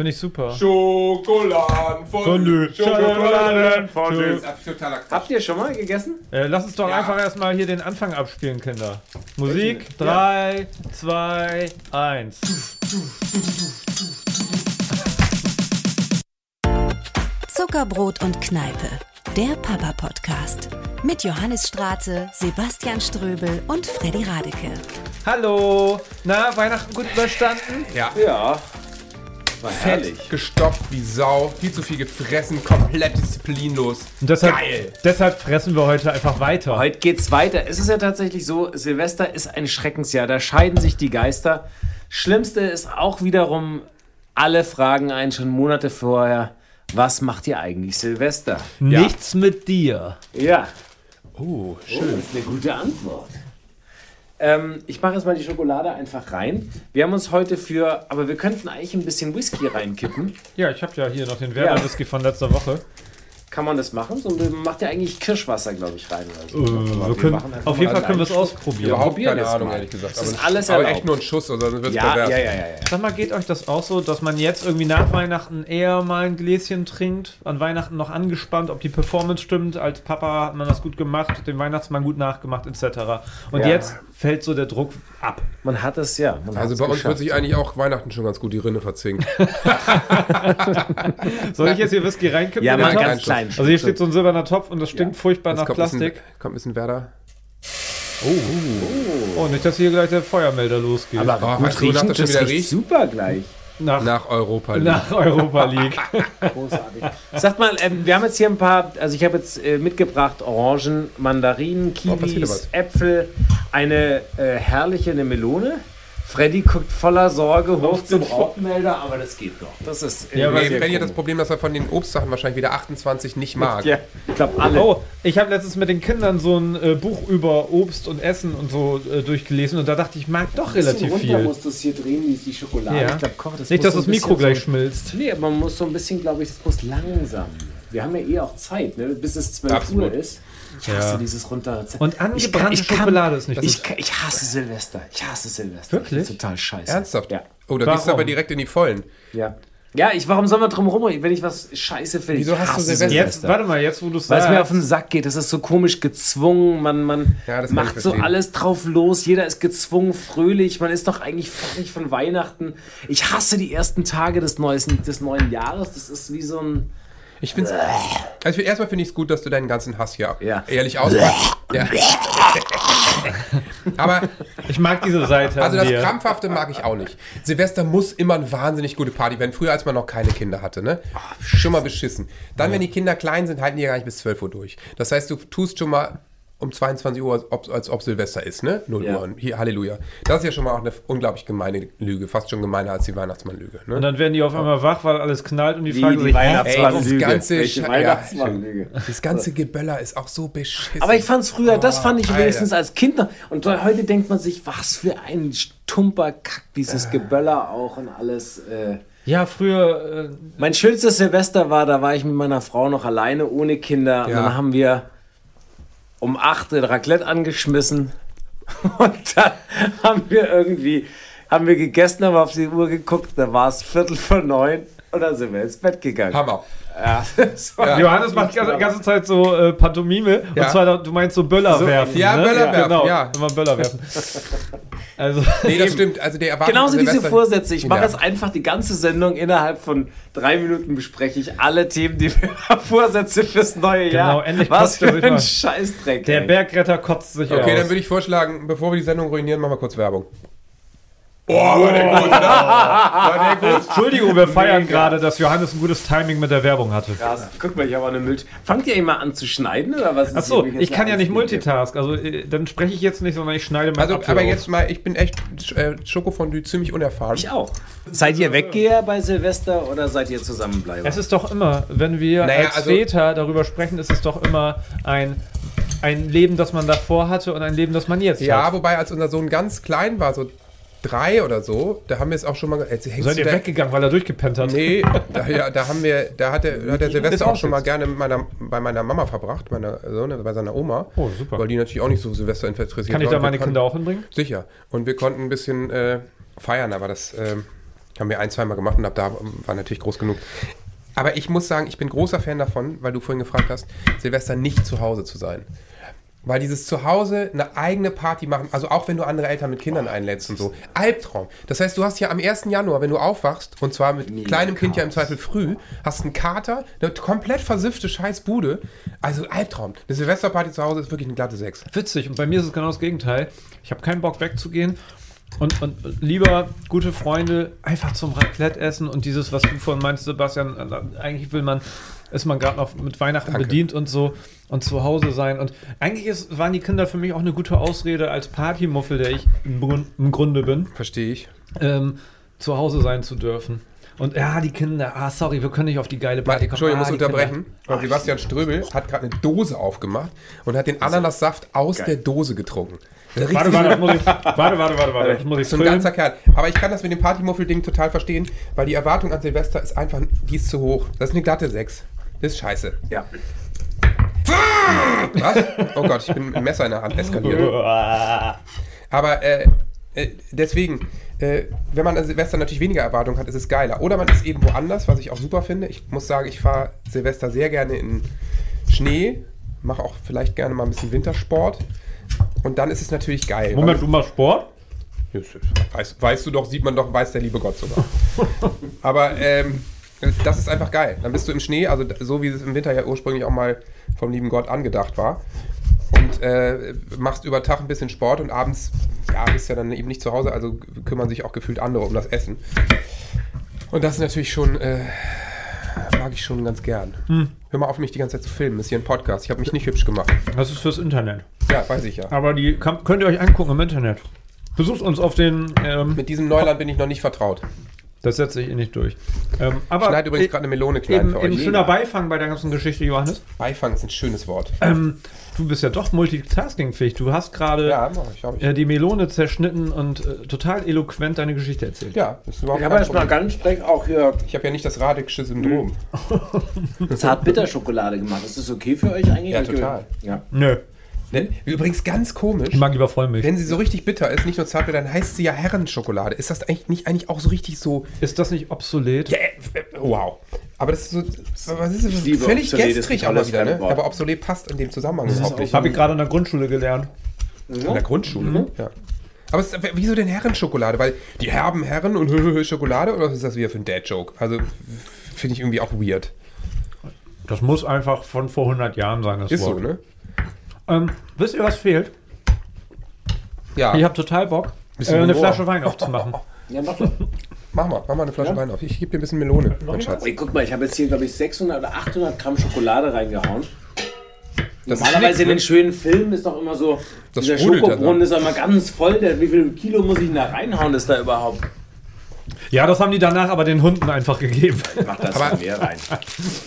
Finde ich super. Schokoladen von Fondue. Schokoladen von Schokoladen. Das ist totaler Quatsch. Habt ihr schon mal gegessen? Äh, lass uns doch Ja. einfach erstmal hier den Anfang abspielen, Kinder. Musik, 3, 2, 1. Zuckerbrot und Kneipe, der Papa-Podcast. Mit Johannes Straße, Sebastian Ströbel und Freddy Radeke. Hallo! Na, Weihnachten gut überstanden? Ja. Ja. War Fett gestopft wie Sau, viel zu viel gefressen, komplett disziplinlos. Und deshalb, Geil. deshalb fressen wir heute einfach weiter. Heute geht's weiter. Es ist ja tatsächlich so, Silvester ist ein Schreckensjahr. Da scheiden sich die Geister. Schlimmste ist auch wiederum, alle fragen einen schon Monate vorher, was macht ihr eigentlich Silvester? Nichts mit dir. Ja, Oh, schön. das ist eine gute Antwort. Ähm, ich mache jetzt mal die Schokolade einfach rein. Wir haben uns heute für, aber wir könnten eigentlich ein bisschen Whisky reinkippen. Ja, ich habe ja hier noch den Werder-Whisky von letzter Woche. Kann man das machen? So, man macht ja eigentlich Kirschwasser, glaube ich, rein. Oder so. Äh, wir können, einfach auf jeden Fall können wir es ausprobieren. Überhaupt probieren keine Ahnung, mal. ehrlich gesagt. Das ist aber, alles aber erlaubt. echt nur ein Schuss, oder dann wird es Ja, ja, ja, ja, ja. Sag mal, geht euch das auch so, dass man jetzt irgendwie nach Weihnachten eher mal ein Gläschen trinkt, an Weihnachten noch angespannt, ob die Performance stimmt, als Papa hat man das gut gemacht, den Weihnachtsmann gut nachgemacht, etc. Und Ja. jetzt fällt so der Druck ab. Man hat es ja. Man Also bei uns wird sich eigentlich auch Weihnachten schon ganz gut die Rinne verzinken. Soll ich jetzt hier Whisky reinkippen? Ja, mal Topf? ganz klein. Also hier steht so ein silberner Topf und das stinkt furchtbar Jetzt nach kommt ein, bisschen, Plastik. kommt ein bisschen Werder. Oh, nicht, dass hier gleich der Feuermelder losgeht. Aber Oh, gut weißt du, wonach riechen, das das riecht? super gleich. Nach, Nach Europa. nach Europa League. Großartig. Sagt mal, ähm, wir haben jetzt hier ein paar, also ich habe jetzt äh, mitgebracht Orangen, Mandarinen, Oh, Kiwis, was. Äpfel, eine äh, herrliche eine Melone. Freddy guckt voller Sorge hoch zum Rauchmelder, aber das geht noch. Das ist Ja, Nee, Freddy hat das. Problem, dass er von den Obstsachen wahrscheinlich wieder 28 nicht mag. Ja, ich glaube alle. Oh, ich habe letztens mit den Kindern so ein äh, Buch über Obst und Essen und so äh, durchgelesen und da dachte ich, ich mag doch relativ runter viel. musst du es hier drehen, die, die Schokolade. Ja. Ich glaub, koch, das Nicht, dass so das Mikro gleich so, schmilzt. Nee, man muss so ein bisschen, glaube ich, das muss langsam. Wir haben ja eh auch Zeit, ne? bis es 12 Absolut. Uhr ist. Ich hasse Ja. dieses runter. Und angebrannte Schokolade ist nicht ich, gut. ich hasse Silvester. Ich hasse Silvester. Wirklich? Total scheiße. Ernsthaft? Ja. Oh, da gehst du aber direkt in die Vollen. Ja. Ja, ich, warum soll man drum rum, wenn ich was scheiße finde? Wieso hast du Silvester? Jetzt, warte mal, jetzt wo du es Weil es mir auf sagst. den Sack geht. Das ist so komisch gezwungen. Man, man Ja, das kann macht so alles drauf los. Jeder ist gezwungen, fröhlich. Man ist doch eigentlich fertig von Weihnachten. Ich hasse die ersten Tage des, neuesten, des neuen Jahres. Das ist wie so ein. Ich finde also erstmal finde ich es gut, dass du deinen ganzen Hass hier Ja. ehrlich auspackst. ja. Aber Ich mag diese Seite. also das dir. Krampfhafte mag ich auch nicht. Silvester muss immer eine wahnsinnig gute Party werden. Früher, als man noch keine Kinder hatte, ne? Schon mal beschissen. Dann, wenn die Kinder klein sind, halten die ja gar nicht bis 12 Uhr durch. Das heißt, du tust schon mal um 22 Uhr, als ob, als ob Silvester ist, ne? 0 Ja. Uhr. Und Hier, Halleluja. Das ist ja schon mal auch eine unglaublich gemeine Lüge. Fast schon gemeiner als die Weihnachtsmannlüge. Und Ne? dann werden die auf einmal wach, weil alles knallt und die Wie fragen die sich? Weihnachtsmannlüge. Das ganze Weihnachtsmannlüge. Das ganze Geböller ist auch so beschissen. Aber ich fand's früher, das fand ich Alter. wenigstens als Kind noch. Und heute denkt man sich, was für ein stumper Kack, dieses Geböller auch und alles. Äh. Ja, früher, äh, Mein schönstes Silvester war, da war ich mit meiner Frau noch alleine, ohne Kinder. Und Ja. dann haben wir um 8 Uhr Raclette angeschmissen. Und dann haben wir irgendwie, haben wir gegessen, haben auf die Uhr geguckt, da war es Viertel vor neun und dann sind wir ins Bett gegangen. Hammer. Ja, war Johannes macht die ganze, ganze Zeit so äh, Pantomime. Ja. Und zwar, du meinst so Böller So, werfen. ja, ne? Böller werfen, genau, ja. Immer Böller werfen. Also, Nee, das stimmt. Also der Genauso von diese Silvester- Vorsätze. Ich mache Ja. jetzt einfach die ganze Sendung innerhalb von drei Minuten bespreche ich alle Themen, die wir Vorsätze fürs neue Genau, Jahr. endlich Was für ein. Scheißdreck. der ey. Bergretter kotzt sich Okay, aus. dann würde ich vorschlagen, bevor wir die Sendung ruinieren, machen wir kurz Werbung. Oh, war der gut, oder? War der gut? Entschuldigung, wir feiern gerade, dass Johannes ein gutes Timing mit der Werbung hatte. Krass. Guck mal, ich habe auch eine Müll. Fangt ihr immer an zu schneiden oder was? ist Achso, hier? ich kann ja nicht multitask. Also, äh, dann spreche ich jetzt nicht, sondern ich schneide mal Also, aber jetzt mal, ich bin echt äh, Schokofondue ziemlich unerfahren. Ich auch. Seid ihr Weggeher bei Silvester oder seid ihr Zusammenbleiber? Es ist doch immer, wenn wir Naja, als also- Väter darüber sprechen, ist es doch immer ein, ein Leben, das man davor hatte und ein Leben, das man jetzt Ja, hat. wobei, als unser Sohn ganz klein war, so drei oder so, da haben wir es auch schon mal. Jetzt hängst Seid ihr da- weggegangen, weil er durchgepennt hat? Nee, da, ja, da haben wir, da hat der, hat der Silvester auch schon mal gerne mit meiner, bei meiner Mama verbracht, meiner Sohn, bei seiner Oma. Oh, super. Weil die natürlich auch nicht so Silvester interessiert Kann ich da meine Kinder auch hinbringen? Sicher. Und wir konnten ein bisschen äh, feiern, aber das ähm, Haben wir ein, zweimal gemacht und ab da war natürlich groß genug. Aber ich muss sagen, ich bin großer Fan davon, weil du vorhin gefragt hast, Silvester nicht zu Hause zu sein. Weil dieses Zuhause eine eigene Party machen, also auch wenn du andere Eltern mit Kindern einlädst und so, Albtraum. Das heißt, du hast ja am 1. Januar, wenn du aufwachst, und zwar mit Mega kleinem Kind ja im. Zweifel früh, hast einen Kater, eine komplett versiffte Scheißbude. Also Albtraum. Eine Silvesterparty zu Hause ist wirklich eine glatte Sechs. Witzig. Und bei mir ist es genau das Gegenteil. Ich habe keinen Bock wegzugehen. Und, und lieber gute Freunde einfach zum Raclette essen und dieses, was du vorhin meinst, Sebastian, äh, eigentlich will man, ist man gerade noch mit Weihnachten Danke. bedient und so und zu Hause sein. Und eigentlich ist, waren die Kinder für mich auch eine gute Ausrede als Partymuffel, der ich im, Grund, im Grunde bin, Verstehe ich. ähm, zu Hause sein zu dürfen. Und ja, die Kinder, ah, sorry, wir können nicht auf die geile Party kommen. Entschuldigung, ah, ich muss die unterbrechen. Weil Sebastian Ströbel hat gerade eine Dose aufgemacht und hat den Ananassaft aus der Dose getrunken. Warte, warte, ich, warte, warte, warte, warte, das muss ich so ein ganzer Kerl. Aber ich kann das mit dem Partymuffel-Ding total verstehen, weil die Erwartung an Silvester ist einfach, die ist zu hoch. Das ist eine glatte 6. Das ist scheiße. Ja. Was? Oh Gott, ich bin mit einem Messer in der Hand eskaliert. Aber äh, äh, deswegen, äh, wenn man an Silvester natürlich weniger Erwartung hat, ist es geiler. Oder man ist eben woanders, was ich auch super finde. Ich muss sagen, ich fahre Silvester sehr gerne in Schnee, mache auch vielleicht gerne mal ein bisschen Wintersport. Und dann ist es natürlich geil. Moment, du machst Sport? Ja, Weiß, weißt du doch, sieht man doch, weiß der liebe Gott sogar. Aber ähm, das ist einfach geil. Dann bist du im Schnee, also so wie es im Winter ja ursprünglich auch mal vom lieben Gott angedacht war. Und äh, machst über Tag ein bisschen Sport und abends, ja, bist ja dann eben nicht zu Hause, also kümmern sich auch gefühlt andere um das Essen. Und das ist natürlich schon, äh, mag ich schon ganz gern. Hör mal auf, mich die ganze Zeit zu filmen. Das ist hier ein Podcast. Ich habe mich nicht hübsch gemacht. Das ist fürs Internet. Ja, weiß ich ja. Aber die kann, könnt ihr euch angucken im Internet. Besucht uns auf den. Ähm, Mit diesem Neuland bin ich noch nicht vertraut. Das setze ich eh nicht durch. Ähm, aber Schneid übrigens gerade eine Melone klein eben, für euch. schöner Beifang bei der ganzen Geschichte, Johannes. Beifang ist ein schönes Wort. Ähm, du bist ja doch multitaskingfähig. Du hast gerade Ja, ich, ich. äh, die Melone zerschnitten und äh, total eloquent deine Geschichte erzählt. Ja, das ist überhaupt Ich habe kein jetzt mal Problem. ganz streng auch hier Ich habe ja nicht das Radische Syndrom. Zartbitterschokolade gemacht. Ist das okay für euch eigentlich? Ja, total. Ja. Nö. Ne? Übrigens ganz komisch. Ich mag lieber Vollmilch. Wenn sie so richtig bitter ist, nicht nur zart, dann heißt sie ja Herrenschokolade. Ist das eigentlich nicht, eigentlich auch so richtig so. Ist das nicht obsolet? Ja, äh, wow. Aber das ist so. Was ist das? liebe Völlig gestrig tolles wieder, ne? Aber obsolet passt in dem Zusammenhang überhaupt nicht. Habe ich gerade in der Grundschule gelernt. In der Grundschule, ja. Aber es, wieso denn Herrenschokolade? Weil die herben Herren und Schokolade oder was ist das wieder für ein Dad-Joke? Also finde ich irgendwie auch weird. Das muss einfach von vor 100 Jahren sein, das Ist so, Wort. ne? Ähm, wisst ihr, was fehlt? Ja. Ich habe total Bock, äh, eine Humor. Flasche Wein aufzumachen. Ja, mach doch. Mach mal, mach mal eine Flasche Ja. Wein auf. Ich gebe dir ein bisschen Melone, mein Schatz. Ey, guck mal, ich habe jetzt hier, glaube ich, 600 oder 800 Gramm Schokolade reingehauen. Das Normalerweise nix, in den ne? schönen Filmen ist doch immer so, Das dieser Schokobrunnen ne? ist doch immer ganz voll. Der, wie viel Kilo muss ich denn da reinhauen, ist da überhaupt? Ja, das haben die danach aber den Hunden einfach gegeben. Mach das Aber- mehr rein.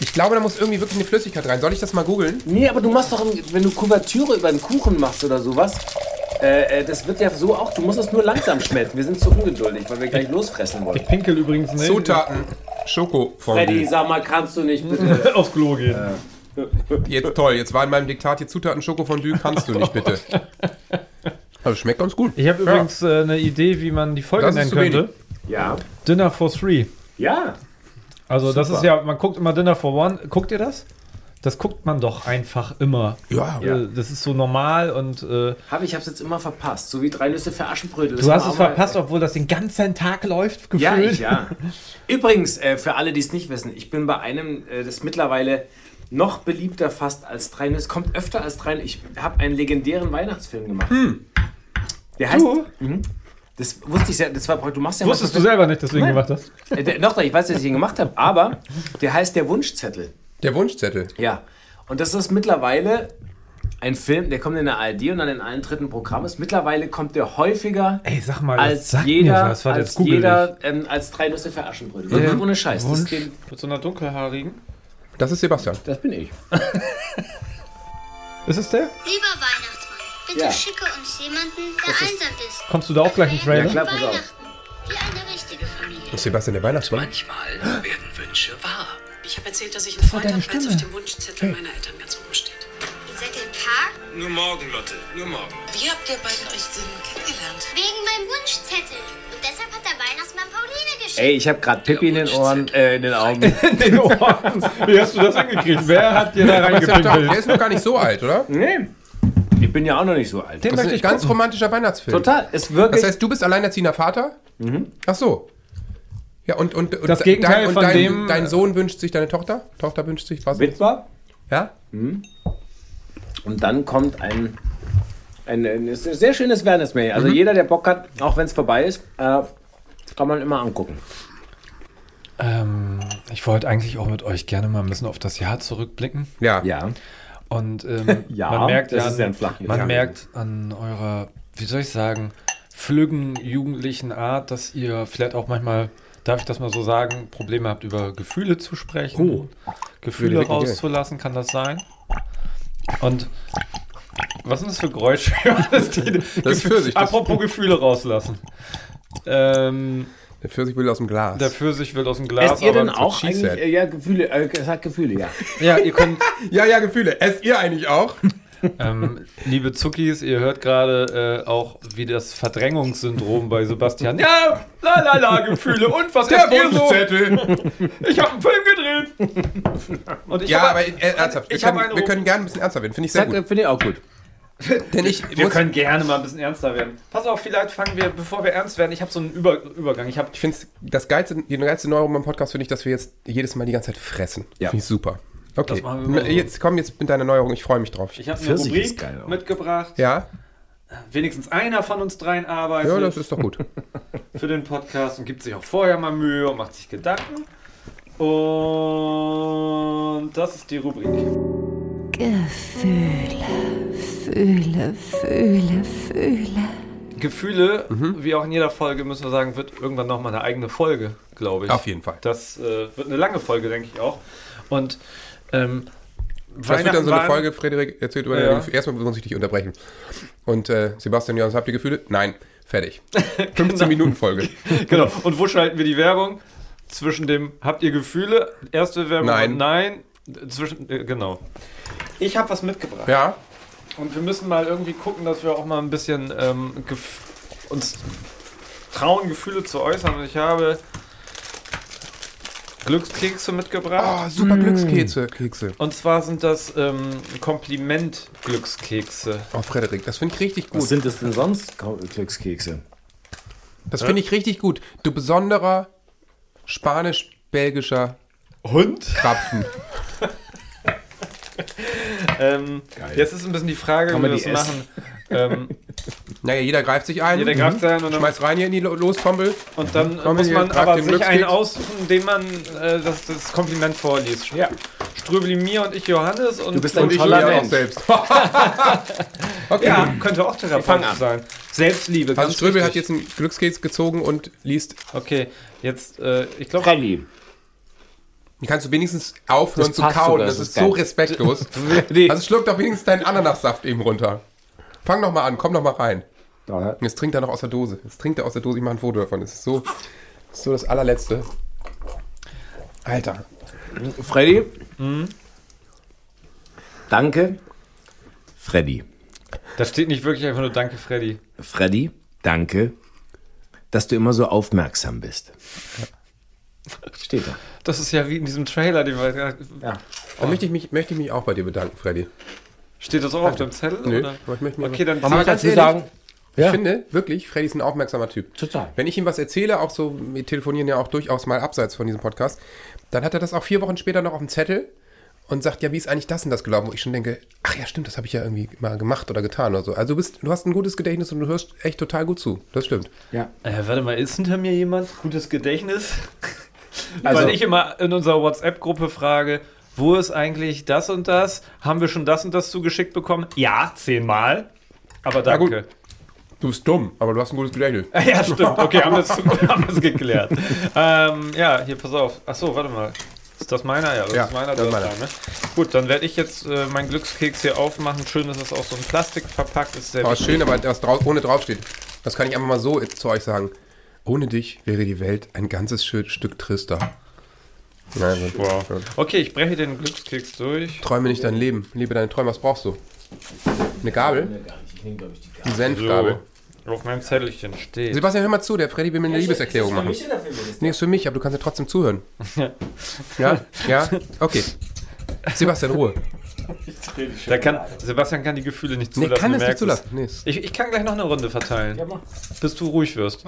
Ich glaube, da muss irgendwie wirklich eine Flüssigkeit rein. Soll ich das mal googeln? Nee, aber du machst doch, wenn du Kuvertüre über einen Kuchen machst oder sowas, äh, äh, das wird ja so auch, du musst es nur langsam schmelzen. Wir sind zu ungeduldig, weil wir gleich losfressen wollen. Ich pinkel übrigens nicht. Zutaten, Freddy, Schokofondue. sag mal, kannst du nicht bitte? Aufs Klo gehen. Jetzt toll, jetzt war in meinem Diktat hier Zutaten Schokofondue, kannst du nicht bitte. Also schmeckt ganz gut. Ich habe übrigens äh, eine Idee, wie man die Folge Das nennen könnte. wenig. Ja. Dinner for Three. Ja. Also das Super. ist ja, man guckt immer Dinner for One. Guckt ihr das? Das guckt man doch einfach immer. Ja, Äh, Das ist so normal und äh, Hab ich hab's jetzt immer verpasst. So wie drei Nüsse für Aschenbrödel. Das du hast es verpasst, obwohl das den ganzen Tag läuft, gefühlt. Ja, ich, ja. Übrigens, äh, für alle, die es nicht wissen, ich bin bei einem, äh, das mittlerweile noch beliebter fast als drei Nüsse, kommt öfter als drei Ich habe einen legendären Weihnachtsfilm gemacht. Der heißt. Du? Mhm. Das wusste ich ja, das war du machst ja Wusstest du selber nicht, deswegen Nein. gemacht hast? Äh, der, doch, ich weiß, dass ich ihn gemacht habe, aber der heißt der Wunschzettel. Der Wunschzettel. Ja. Und das ist mittlerweile ein Film, der kommt in der ARD und dann in allen dritten Programmen. Ist mittlerweile kommt der häufiger Ey, sag mal, als jeder, als google jeder ähm, als drei Nüsse für Aschenbrödel. Wirklich ohne Scheiß. Das, Wunsch ist den, mit so einer dunkelhaarigen. Das ist Sebastian. das bin ich. Ist es der? Lieber Weihnachtsmann, bitte Ja. schicke uns jemanden, der einsam ist. Kommst du da auch gleich einen Trailer? Ja, klar. pass auf. Wie eine richtige Familie. Ist Sebastian der Weihnachtsmann. Manchmal werden Wünsche wahr. Ich habe erzählt, dass ich einen Freund habe, als auf dem Wunschzettel meiner Eltern ganz oben steht. Ihr seid im Park Nur morgen, Lotte, nur morgen. Wie habt ihr beiden euch denn kennengelernt? wegen meinem Wunschzettel. Und deshalb hat der Weihnachtsmann Pauline geschenkt. Ey, ich habe gerade Pippi in den Ohren, äh, in den Augen. Den Ohren. Wie hast du das hingekriegt? Wer hat dir da ist doch, der reingepinkelt? ist noch gar nicht so alt, oder? nee. Ich bin ja auch noch nicht so alt. Den Das ist möchte ein ich ganz gucken. romantischer Weihnachtsfilm. Total. Ist wirklich. Das heißt, du bist alleinerziehender Vater? Ach so. Ja, und, und, und Das Gegenteil dein, und von dein, dem- Dein Sohn wünscht sich deine Tochter? Tochter wünscht sich was? Witwer. Ja? Und dann kommt ein, ein, ein, ist ein sehr schönes Weihnachtsmärchen. Also jeder, der Bock hat, auch wenn es vorbei ist, äh, kann man immer angucken. Ähm, ich wollte eigentlich auch mit euch gerne mal ein bisschen auf das Jahr zurückblicken. Ja. Ja. Und ähm, Ja, man merkt das ja, ist ja ein Flachjahr. man merkt an eurer, wie soll ich sagen, flüggen jugendlichen Art, dass ihr vielleicht auch manchmal, darf ich das mal so sagen, Probleme habt, über Gefühle zu sprechen, Oh. Gefühle Wirklich, rauszulassen, kann das sein? Und was sind das für Geräusche? das, Das das- Apropos Gefühle rauslassen. Ähm, Der Pfirsich will aus dem Glas. der Pfirsich wird aus dem Glas. Esst ihr denn aber- auch eigentlich? äh, Ja, Gefühle. Äh, es hat Gefühle, ja. Ja, ihr könnt, ja, ja, Gefühle. Esst ihr eigentlich auch? Ähm, liebe Zuckis, ihr hört gerade äh, auch, wie das Verdrängungssyndrom bei Sebastian. Ja, la la la, Gefühle. Und was Der ihr so? Wunschzettel. Ich habe einen Film gedreht. Und ich Ja, hab- aber äh, ernsthaft. Wir können, wir können gerne ein bisschen ernster werden. Finde ich sehr Sag, gut. äh, Finde ich auch gut. Denn ich wir muss, können gerne mal ein bisschen ernster werden. Pass auf, vielleicht fangen wir, bevor wir ernst werden, ich habe so einen Über Übergang. Ich habe ich finde das geilste, die geilste Neuerung beim Podcast finde ich, dass wir jetzt jedes Mal die ganze Zeit fressen. Ja. Finde ich super. Okay. Jetzt komm jetzt mit deiner Neuerung. Ich freue mich drauf. ich hab eine Rubrik geil mitgebracht. Ja? Wenigstens einer von uns dreien arbeitet Ja, das ist doch gut. für den Podcast und gibt sich auch vorher mal Mühe und macht sich Gedanken. Und das ist die Rubrik. Gefühle, fühle, fühle, fühle. Gefühle, Mhm. wie auch in jeder Folge, müssen wir sagen, wird irgendwann nochmal eine eigene Folge, glaube ich. Auf jeden Fall. Das äh, wird eine lange Folge, denke ich auch. Und ähm, Das wird dann so eine waren- Folge, Frederik erzählt über Ja. deine Gefühle. Erstmal muss ich dich unterbrechen. Und äh, Sebastian Jans, habt ihr Gefühle? Nein. Fertig. 15 Minuten Folge. Genau. Und wo schalten wir die Werbung? Zwischen dem Habt ihr Gefühle? Erste Werbung Nein. und Nein. Zwischen, äh, genau. Ich habe was mitgebracht. Ja? Und wir müssen mal irgendwie gucken, dass wir auch mal ein bisschen ähm, gef- uns trauen, Gefühle zu äußern. Und ich habe Glückskekse mitgebracht. Oh, super Glückskekse. Kekse. Und zwar sind das ähm, Kompliment-Glückskekse. Oh, Frederik, das finde ich richtig Was gut. sind das denn sonst, Glückskekse? Das finde ich richtig gut. Du besonderer spanisch-belgischer Hund? Krapfen. Ähm, jetzt ist ein bisschen die Frage, Kann wie wir das machen. ähm, Naja, jeder greift sich ein. jeder greift sein und dann, Schmeißt rein hier in die Lo- Lostrommel. und dann Komm, muss man aber sich einen Glückskeks. aussuchen, den man äh, das, das Kompliment vorliest. Ja. Ströbeli mir und ich Johannes und Du bist und ein ich Ja, Mensch. auch selbst. okay. Ja, könnte auch Therapeut sein. Selbstliebe. Also Ströbel hat jetzt einen Glückskeks gezogen und liest. Okay, jetzt, äh, ich glaube, Die kannst du wenigstens aufhören Das zu kauen. sogar, Das das ist ist so geil. respektlos. Nee. Also schluck doch wenigstens deinen Ananassaft eben runter. Fang noch mal an, komm noch mal rein. Und Jetzt trinkt er noch aus der Dose. Jetzt trinkt er aus der Dose. Ich mache ein Foto davon. Das ist so, das ist so das allerletzte. Alter. Freddy. Danke. Freddy. da steht nicht wirklich einfach nur Danke, Freddy. Freddy, danke, dass du immer so aufmerksam bist. Steht da. Das ist ja wie in diesem Trailer, den wir. Ja. Dann möchte ich, mich, möchte ich mich auch bei dir bedanken, Freddy. Steht das auch auf dem Zettel? Nö, Oder? aber ich möchte mir Okay, dann Aber zieh- ganz dazu ehrlich, sagen? Ich Ja. finde wirklich, Freddy ist ein aufmerksamer Typ. Total. Wenn ich ihm was erzähle, auch so, wir telefonieren ja auch durchaus mal abseits von diesem Podcast, dann hat er das auch vier Wochen später noch auf dem Zettel und sagt, ja, wie ist eigentlich das und das gelaufen? Wo ich schon denke, ach ja, stimmt, das habe ich ja irgendwie mal gemacht oder getan oder so. Also du, bist, du hast ein gutes Gedächtnis und du hörst echt total gut zu. Das stimmt. Ja. Äh, warte mal, ist hinter mir jemand? Gutes Gedächtnis? Also- Weil ich immer in unserer WhatsApp-Gruppe frage, wo ist eigentlich das und das? Haben wir schon das und das zugeschickt bekommen? Ja, zehnmal. Aber danke. gut. Du bist dumm, aber du hast ein gutes Gedächtnis. Ja, stimmt. Okay, haben wir es haben geklärt. ähm, ja, hier, pass auf. Achso, warte mal. Ist das meiner? Ja, das Ja, ist meiner. das ist meiner. da, ne? Gut, dann werde ich jetzt äh, meinen Glückskeks hier aufmachen. Schön, dass es auch so in Plastik verpackt ist. Sehr wichtig. schön, aber das drau ohne draufsteht. Das kann ich einfach mal so zu euch sagen. Ohne dich wäre die Welt ein ganzes Stück Stück trister. Nein, Wow. Okay, ich breche den Glückskeks durch. Träume nicht dein Leben. Lebe deine Träume. Was brauchst du? Eine Gabel? Eine Senfgabel. Auf meinem Zettelchen steht. Sebastian, hör mal zu, der Freddy will mir eine Liebeserklärung machen. Nee, ist für mich, aber du kannst ja trotzdem zuhören. Ja? Ja? Okay. Sebastian, Ruhe. Der kann, Sebastian kann die Gefühle nicht Nee, zulassen. kann du es nicht zulassen. Nee, Ich, ich kann gleich noch eine Runde verteilen. Ja, mach. Bis du ruhig wirst.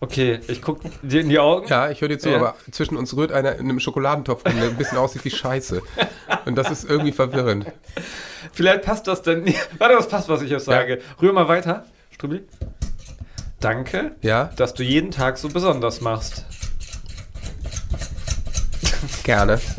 Okay, ich guck dir in die Augen. Ja, ich höre dir zu, Ja. aber zwischen uns rührt einer in einem Schokoladentopf, rum, der ein bisschen aussieht wie Scheiße. Und das ist irgendwie verwirrend. Vielleicht passt das denn. Warte, das passt, was ich jetzt sage. Rühr mal weiter. Strubli. Danke, Ja, dass du jeden Tag so besonders machst. gerne.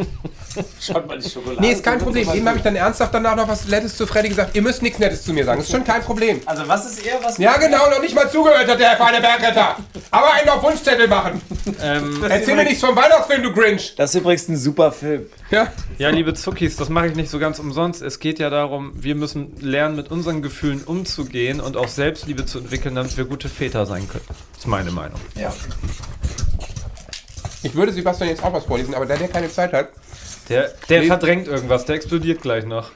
Schaut mal die Schokolade. Nee, ist kein Problem. Eben habe ich dann ernsthaft danach noch was Nettes zu Freddy gesagt. Ihr müsst nichts Nettes zu mir sagen. Das ist schon kein Problem. Also was ist er? Was Ja, genau, noch nicht mal zugehört hat der Herr feine Bergretter. Aber einen auf Wunschzettel machen. Ähm, Erzähl mir nichts vom Weihnachtsfilm, du Grinch. Das ist übrigens ein super Film. Ja, ja, liebe Zuckis, das mache ich nicht so ganz umsonst. Es geht ja darum, wir müssen lernen, mit unseren Gefühlen umzugehen und auch Selbstliebe zu entwickeln, damit wir gute Väter sein können. Das ist meine Meinung. Ja. ich würde Sebastian jetzt auch was vorlesen, aber da der keine Zeit hat, Der, der Nee. verdrängt irgendwas, der explodiert gleich noch.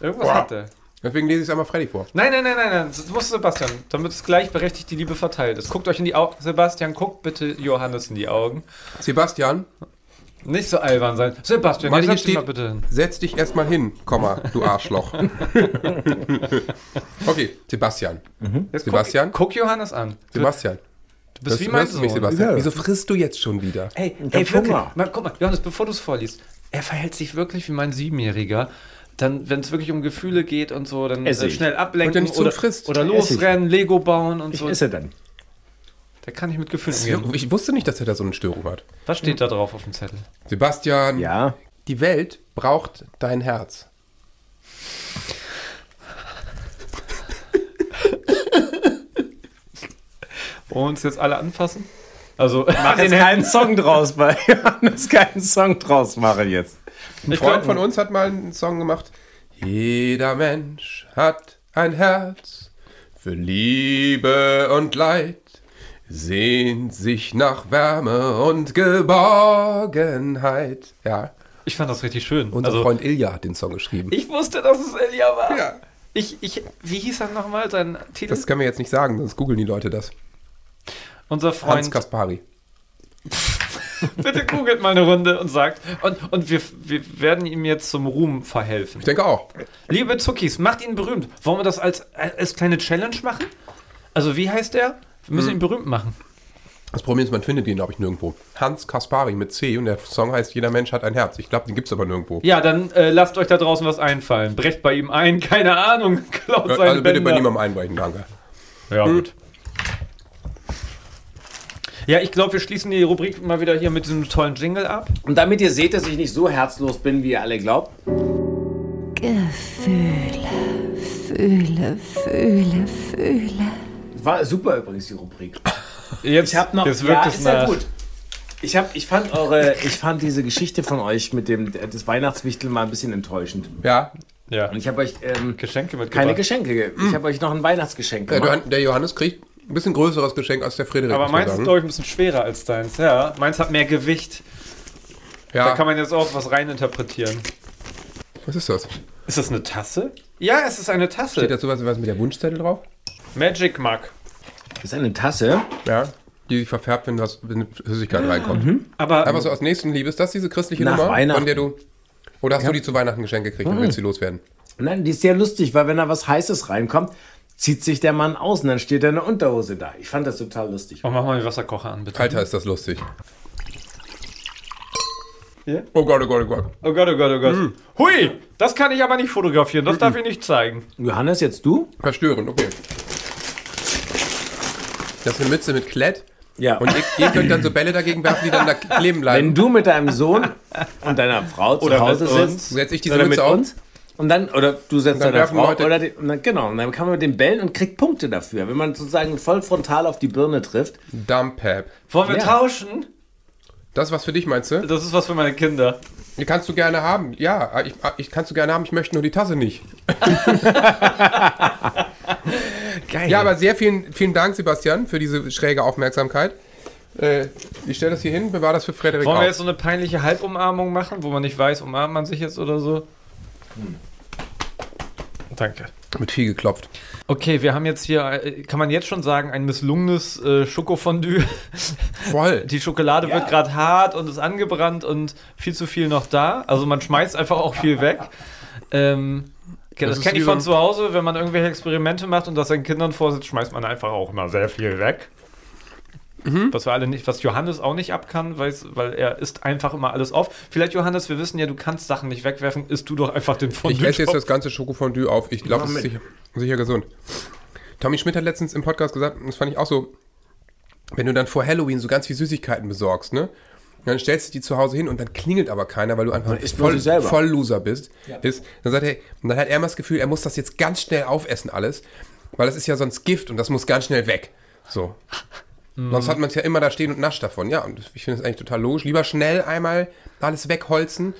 Irgendwas Boah. hat der. deswegen lese ich es einmal Freddy vor. Nein, nein, nein, nein, nein. Das muss Sebastian, damit es gleichberechtigt die Liebe verteilt ist. Guckt euch in die Augen. Sebastian, guckt bitte Johannes in die Augen. Sebastian, Nicht so albern sein. Sebastian, Mann, jetzt setz dich bitte hin. setz dich erstmal hin, Komma, du Arschloch. okay, Sebastian. Jetzt Sebastian? Guck, guck Johannes an. Sebastian. du bist wie Das- mein hörst du mich, Sohn. Sebastian? Ja. Wieso frisst du jetzt schon wieder? Ey, ey wirklich. Mal, guck mal, Johannes, bevor du es vorliest. Er verhält sich wirklich wie mein Siebenjähriger. Dann, wenn es wirklich um Gefühle geht und so, dann Esse äh, ich. schnell ablenken Und der nicht so oder, frisst. oder ich. losrennen, Lego bauen und Ich so. esse dann. Der kann nicht mit Gefühlen umgehen. Ich wusste nicht, dass er da so eine Störung hat. Was steht da drauf auf dem Zettel? Sebastian, Ja. die Welt braucht dein Herz. Wollen wir uns jetzt alle anfassen? Also, Mach jetzt keinen Song draus bei Johannes, keinen Song draus machen jetzt. Ein Ich Freund glaub- von uns hat mal einen Song gemacht. Jeder Mensch hat ein Herz für Liebe und Leid, sehnt sich nach Wärme und Geborgenheit. Ja, ich fand das richtig schön. unser also, Freund Ilja hat den Song geschrieben. Ich wusste, dass es Elia war. Ja. Ich, ich, wie hieß er nochmal, sein Titel? Das können wir jetzt nicht sagen, sonst googeln die Leute das. Unser Hans Freund. Kaspari. Bitte googelt mal eine Runde und sagt. Und, und wir, wir werden ihm jetzt zum Ruhm verhelfen. Ich denke auch. Liebe Zuckis, macht ihn berühmt. Wollen wir das als, als kleine Challenge machen? Also, wie heißt der? Wir müssen ihn berühmt machen. Das Problem ist, man findet ihn, glaube ich, nirgendwo. Hans Kaspari mit C und der Song heißt Jeder Mensch hat ein Herz. Ich glaube, den gibt es aber nirgendwo. Ja, dann äh, lasst euch da draußen was einfallen. Brecht bei ihm ein, keine Ahnung. Klaut seinen also bitte bei Bänder. niemandem einbrechen, danke. Ja, gut. Ja, ich glaube, wir schließen die Rubrik mal wieder hier mit diesem tollen Jingle ab. Und damit ihr seht, dass ich nicht so herzlos bin, wie ihr alle glaubt. Gefühle, fühle, fühle, fühle. War super übrigens die Rubrik. Jetzt, Ich habe noch. jetzt wirkt ja, es ist ja nach. gut. Ich hab, ich fand eure, ich fand diese Geschichte von euch mit dem das Weihnachtswichtel mal ein bisschen enttäuschend. Ja, Ja. Und ich habe euch ähm, Geschenke mitgebracht. keine Geschenke. ge- Ich habe euch noch ein Weihnachtsgeschenk gemacht. Der Johannes kriegt ein bisschen größeres Geschenk als der Frederik. Aber meins ist, glaube ich, ein bisschen schwerer als deins. Ja, meins hat mehr Gewicht. Da ja, kann man jetzt auch was reininterpretieren. was ist das? Ist das eine Tasse? Ja, es ist eine Tasse. Steht dazu was, was mit der Wunschzettel drauf? Magic Mug. Das ist eine Tasse. Ja. Die sich verfärbt, wenn was wenn Flüssigkeit reinkommt. Aber Einfach so aus Nächstenliebe. Ist das diese christliche Nach Nummer, Weihnachten. von der du. Oder hast du die zu Weihnachten geschenkt gekriegt und willst sie loswerden? Nein, die ist sehr lustig, weil wenn da was Heißes reinkommt, zieht sich der Mann aus und dann steht er in der Unterhose da. Ich fand das total lustig. oh, mach mal den Wasserkocher an, bitte. Alter, ist das lustig. Ja? Oh Gott, oh Gott, oh Gott. Oh Gott, oh Gott, oh Gott. Hui, das kann ich aber nicht fotografieren. Das darf ich nicht zeigen. Johannes, jetzt du? Verstörend, okay. Das ist eine Mütze mit Klett. Ja. Und ihr, ihr könnt dann so Bälle dagegen werfen, die dann da kleben bleiben. Wenn du mit deinem Sohn und deiner Frau zu Oder Hause sitzt, Setz ich diese Mütze auf. uns, und dann, oder du setzt werfen Frau, Leute- oder die, und dann, genau, und dann kann man mit dem Bällen und kriegt Punkte dafür. Wenn man sozusagen voll frontal auf die Birne trifft. Dump-Pap. Wollen wir Ja. tauschen? Das ist was für dich, meinst du? Das ist was für meine Kinder. Die kannst du gerne haben. Ja, ich, ich kannst du gerne haben. Ich möchte nur die Tasse nicht. Geil. Ja, aber sehr vielen, vielen Dank, Sebastian, für diese schräge Aufmerksamkeit. Äh, ich stelle das hier hin. Bewahr das für Frederik Wollen wir auf. jetzt so eine peinliche Halbumarmung machen, wo man nicht weiß, umarmt man sich jetzt oder so? Danke. Mit viel geklopft. Okay, wir haben jetzt hier, kann man jetzt schon sagen, ein misslungenes äh, Schokofondue. Voll. Die Schokolade wird gerade hart und ist angebrannt und viel zu viel noch da. Also man schmeißt einfach auch viel weg. Ähm, das Das kenne ich von zu Hause, wenn man irgendwelche Experimente macht und das seinen Kindern vorsitzt, schmeißt man einfach auch immer sehr viel weg. Mhm. Was wir alle nicht, was Johannes auch nicht ab kann, weiß, weil er isst einfach immer alles auf. Vielleicht, Johannes, wir wissen ja, du kannst Sachen nicht wegwerfen, isst du doch einfach den Fondue. Ich esse jetzt das ganze Schokofondue auf. Ich glaube, das ist sicher, sicher gesund. Tommy Schmidt hat letztens im Podcast gesagt, und das fand ich auch so, wenn du dann vor Halloween so ganz viel Süßigkeiten besorgst, ne? Dann stellst du die zu Hause hin und dann klingelt aber keiner, weil du einfach voll, voll Loser bist. Ist, dann sagt er, und dann hat er immer das Gefühl, er muss das jetzt ganz schnell aufessen alles, weil das ist ja sonst Gift und das muss ganz schnell weg. So. Sonst hat man es ja immer da stehen und nascht davon. Ja, und ich finde es eigentlich total logisch. Lieber schnell einmal alles wegholzen,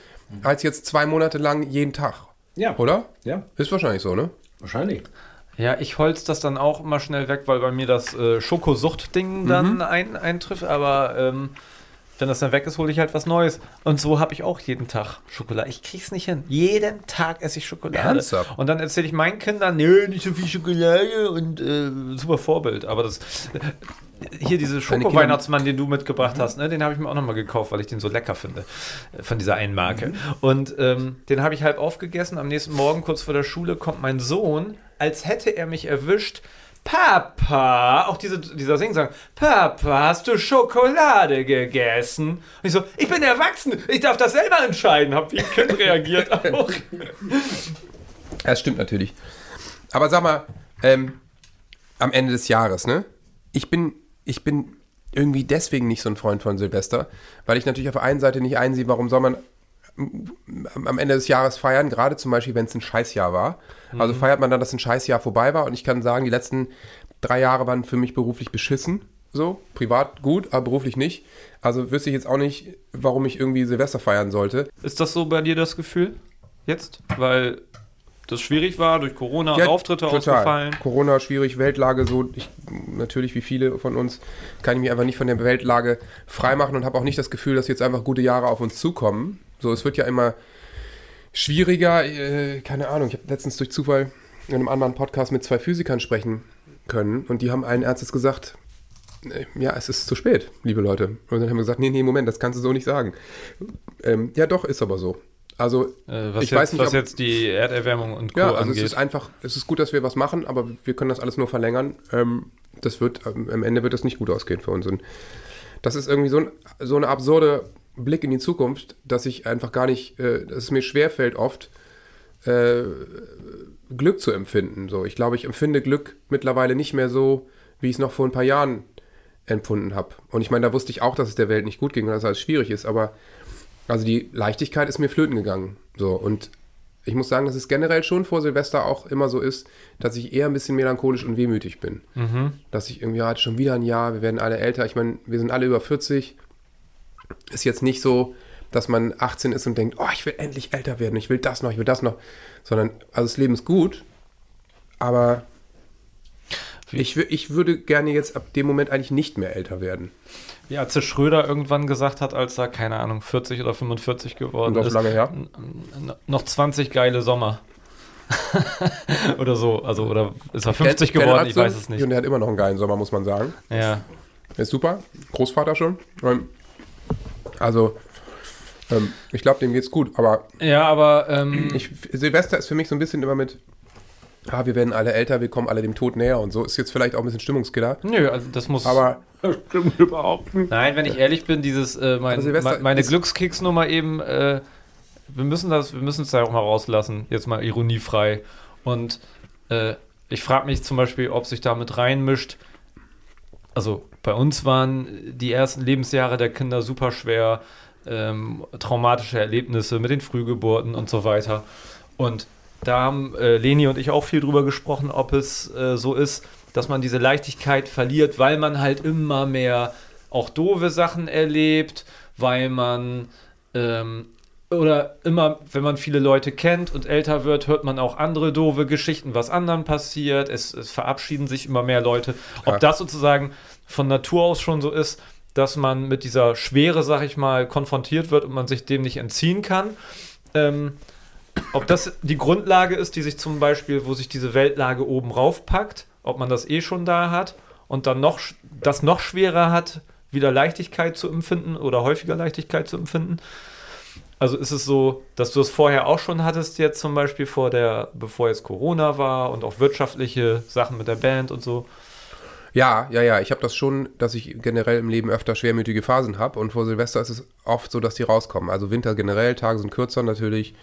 als jetzt zwei Monate lang jeden Tag. Ja. Oder? Ja, Ist wahrscheinlich so, ne? wahrscheinlich. Ja, ich holz das dann auch immer schnell weg, weil bei mir das äh, Schokosucht-Ding dann ein, eintrifft. Aber ähm, wenn das dann weg ist, hole ich halt was Neues. Und so habe ich auch jeden Tag Schokolade. Ich krieg's nicht hin. Jeden Tag esse ich Schokolade. Ernsthaft? Und dann erzähle ich meinen Kindern, nö, nicht so viel Schokolade und äh, super Vorbild. Aber das. Hier diese Schoko-Weihnachtsmann, den du mitgebracht hast, ne, den habe ich mir auch nochmal gekauft, weil ich den so lecker finde. äh, Von dieser einen Marke. Und ähm, den habe ich halb aufgegessen. Am nächsten Morgen, kurz vor der Schule, kommt mein Sohn, als hätte er mich erwischt. Papa, auch diese, dieser Singsang, Papa, hast du Schokolade gegessen? Und ich so, ich bin erwachsen, ich darf das selber entscheiden, hab wie ein Kind reagiert auch. Das stimmt natürlich. Aber sag mal, ähm, am Ende des Jahres, ne? Ich bin, ich bin irgendwie deswegen nicht so ein Freund von Silvester, weil ich natürlich auf der einen Seite nicht einsehe, warum soll man am Ende des Jahres feiern, gerade zum Beispiel, wenn es ein Scheißjahr war. Also feiert man dann, dass ein Scheißjahr vorbei war und ich kann sagen, die letzten drei Jahre waren für mich beruflich beschissen. So, privat gut, aber beruflich nicht. Also wüsste ich jetzt auch nicht, warum ich irgendwie Silvester feiern sollte. Ist das so bei dir das Gefühl? Jetzt? Weil das schwierig war, durch Corona Ja, Auftritte total. ausgefallen. Corona schwierig, Weltlage so. Ich, natürlich wie viele von uns kann ich mich einfach nicht von der Weltlage freimachen und habe auch nicht das Gefühl, dass jetzt einfach gute Jahre auf uns zukommen. So, es wird ja immer schwieriger. Äh, keine Ahnung. Ich habe letztens durch Zufall in einem anderen Podcast mit zwei Physikern sprechen können und die haben allen Ernstes gesagt, äh, ja, es ist zu spät, liebe Leute. Und dann haben wir gesagt, nee, nee, Moment, das kannst du so nicht sagen. Ähm, ja, doch, ist aber so. Also, Äh, was ich jetzt, weiß nicht, was ob, jetzt die Erderwärmung und Co. ja, also angeht. es ist einfach, es ist gut, dass wir was machen, aber wir können das alles nur verlängern. Ähm, das wird, ähm, am Ende wird das nicht gut ausgehen für uns. Und das ist irgendwie so, ein, so eine absurde Blick in die Zukunft, dass ich einfach gar nicht, äh, dass es mir schwerfällt oft, äh, Glück zu empfinden. So, ich glaube, ich empfinde Glück mittlerweile nicht mehr so, wie ich es noch vor ein paar Jahren empfunden habe. Und ich meine, da wusste ich auch, dass es der Welt nicht gut ging und dass alles schwierig ist, aber also die Leichtigkeit ist mir flöten gegangen. So, und ich muss sagen, dass es generell schon vor Silvester auch immer so ist, dass ich eher ein bisschen melancholisch und wehmütig bin. Dass ich irgendwie, ja, jetzt schon wieder ein Jahr, wir werden alle älter. Ich meine, wir sind alle über 40. Ist jetzt nicht so, dass man 18 ist und denkt, oh, ich will endlich älter werden, ich will das noch, ich will das noch. Sondern, also das Leben ist gut, aber ich, ich würde gerne jetzt ab dem Moment eigentlich nicht mehr älter werden. Ja, als der Schröder irgendwann gesagt hat, als er, keine Ahnung, 40 oder 45 geworden Und ist, lange her. noch 20 geile Sommer. oder so, also, oder ist er 50 Kennt- geworden, ich weiß es nicht. Und er hat immer noch einen geilen Sommer, muss man sagen. Ja. Ist super. Großvater schon. Ähm, Also, ähm, ich glaube, dem geht's gut. Aber Ja, aber ähm, ich, Silvester ist für mich so ein bisschen immer mit, ah, wir werden alle älter, wir kommen alle dem Tod näher und so. Ist jetzt vielleicht auch ein bisschen Stimmungskiller. nö, also das muss. Aber Stimmt überhaupt nicht. Nein, wenn ich ehrlich bin, dieses äh, mein, me- meine Glückskeksnummer eben, äh, wir müssen das, wir müssen es da auch mal rauslassen, jetzt mal ironiefrei. Und äh, ich frage mich zum Beispiel, ob sich damit reinmischt. Also bei uns waren die ersten Lebensjahre der Kinder super schwer, ähm, traumatische Erlebnisse mit den Frühgeburten und so weiter. Und da haben äh, Leni und ich auch viel drüber gesprochen, ob es äh, so ist, dass man diese Leichtigkeit verliert, weil man halt immer mehr auch doofe Sachen erlebt, weil man ähm, oder immer, wenn man viele Leute kennt und älter wird, hört man auch andere doofe Geschichten, was anderen passiert. Es, es verabschieden sich immer mehr Leute. Ob das sozusagen von Natur aus schon so ist, dass man mit dieser Schwere, sag ich mal, konfrontiert wird und man sich dem nicht entziehen kann. Ähm, ob das die Grundlage ist, die sich zum Beispiel, wo sich diese Weltlage oben raufpackt, ob man das eh schon da hat und dann noch das noch schwerer hat, wieder Leichtigkeit zu empfinden oder häufiger Leichtigkeit zu empfinden. Also ist es so, dass du es vorher auch schon hattest, jetzt zum Beispiel vor der, bevor jetzt Corona war und auch wirtschaftliche Sachen mit der Band und so. Ja, ja, ja. Ich habe das schon, dass ich generell im Leben öfter schwermütige Phasen habe. Und vor Silvester ist es oft so, dass die rauskommen. Also Winter generell, Tage sind kürzer natürlich.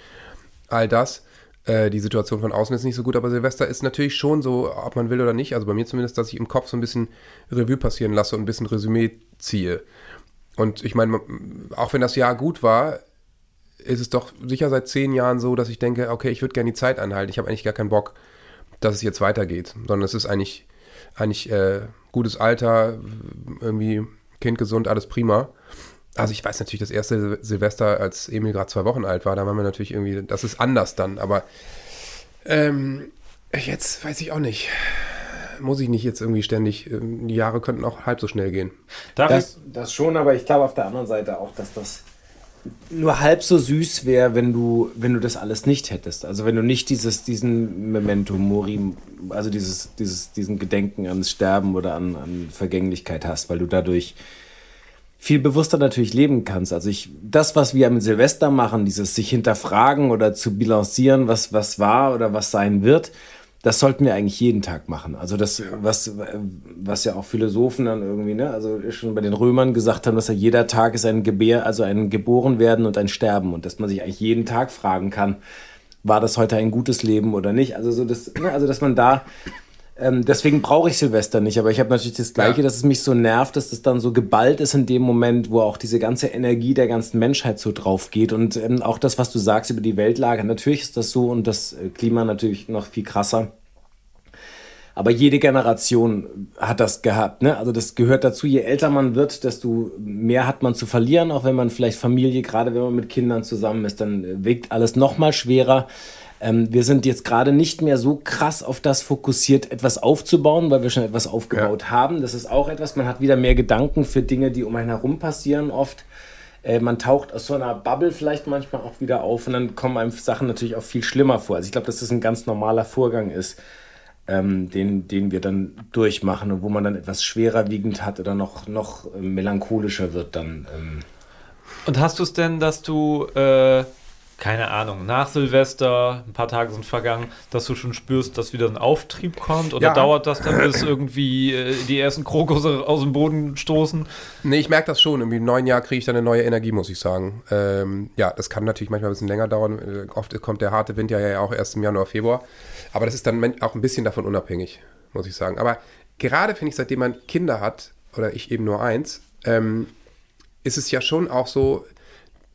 All das. Äh, die Situation von außen ist nicht so gut, aber Silvester ist natürlich schon so, ob man will oder nicht. Also bei mir zumindest, dass ich im Kopf so ein bisschen Revue passieren lasse und ein bisschen Resümee ziehe. Und ich meine, auch wenn das Jahr gut war, ist es doch sicher seit zehn Jahren so, dass ich denke, okay, ich würde gerne die Zeit anhalten. Ich habe eigentlich gar keinen Bock, dass es jetzt weitergeht, sondern es ist eigentlich, eigentlich äh, gutes Alter, irgendwie Kind gesund, alles prima. Also ich weiß natürlich, das erste Sil- Silvester, als Emil gerade zwei Wochen alt war, da waren wir natürlich irgendwie, das ist anders dann, aber ähm, jetzt weiß ich auch nicht. Muss ich nicht jetzt irgendwie ständig, ähm, die Jahre könnten auch halb so schnell gehen. Darf Das, das schon, aber ich glaube auf der anderen Seite auch, dass das nur halb so süß wäre, wenn du, wenn du das alles nicht hättest. Also wenn du nicht dieses, diesen Memento Mori, also dieses, dieses, diesen Gedenken ans Sterben oder an, an Vergänglichkeit hast, weil du dadurch viel bewusster natürlich leben kannst. Also ich, das, was wir mit Silvester machen, dieses sich hinterfragen oder zu bilancieren, was, was war oder was sein wird, das sollten wir eigentlich jeden Tag machen. Also das, was, was ja auch Philosophen dann irgendwie, ne, also schon bei den Römern gesagt haben, dass ja jeder Tag ist ein Gebär, also ein geboren werden und ein Sterben und dass man sich eigentlich jeden Tag fragen kann, war das heute ein gutes Leben oder nicht? Also so das, ne, also dass man da ähm, deswegen brauche ich Silvester nicht, aber ich habe natürlich das Gleiche, Ja. dass es mich so nervt, dass es dann so geballt ist in dem Moment, wo auch diese ganze Energie der ganzen Menschheit so drauf geht. Und ähm, auch das, was du sagst über die Weltlage, natürlich ist das so und das äh, Klima natürlich noch viel krasser. Aber jede Generation hat das gehabt. Ne? Also das gehört dazu, je älter man wird, desto mehr hat man zu verlieren, auch wenn man vielleicht Familie, gerade wenn man mit Kindern zusammen ist, dann äh, wiegt alles noch mal schwerer. Ähm, wir sind jetzt gerade nicht mehr so krass auf das fokussiert, etwas aufzubauen, weil wir schon etwas aufgebaut haben. Das ist auch etwas, man hat wieder mehr Gedanken für Dinge, die um einen herum passieren oft. Äh, man taucht aus so einer Bubble vielleicht manchmal auch wieder auf und dann kommen einem Sachen natürlich auch viel schlimmer vor. Also ich glaube, dass das ein ganz normaler Vorgang ist ähm, den, den wir dann durchmachen und wo man dann etwas schwerer wiegend hat oder noch, noch äh, melancholischer wird dann. Ähm. Und hast du es denn, dass du, äh, keine Ahnung, nach Silvester, ein paar Tage sind vergangen, dass du schon spürst, dass wieder ein Auftrieb kommt? Oder Ja. dauert das dann, bis irgendwie äh, die ersten Krokusse aus dem Boden stoßen? Nee, ich merke das schon. Irgendwie Im neuen Jahr kriege ich dann eine neue Energie, muss ich sagen. Ähm, ja, das kann natürlich manchmal ein bisschen länger dauern. Äh, Oft kommt der harte Winter ja auch erst im Januar, Februar. Aber das ist dann auch ein bisschen davon unabhängig, muss ich sagen. Aber gerade finde ich, seitdem man Kinder hat, oder ich eben nur eins, ähm, ist es ja schon auch so,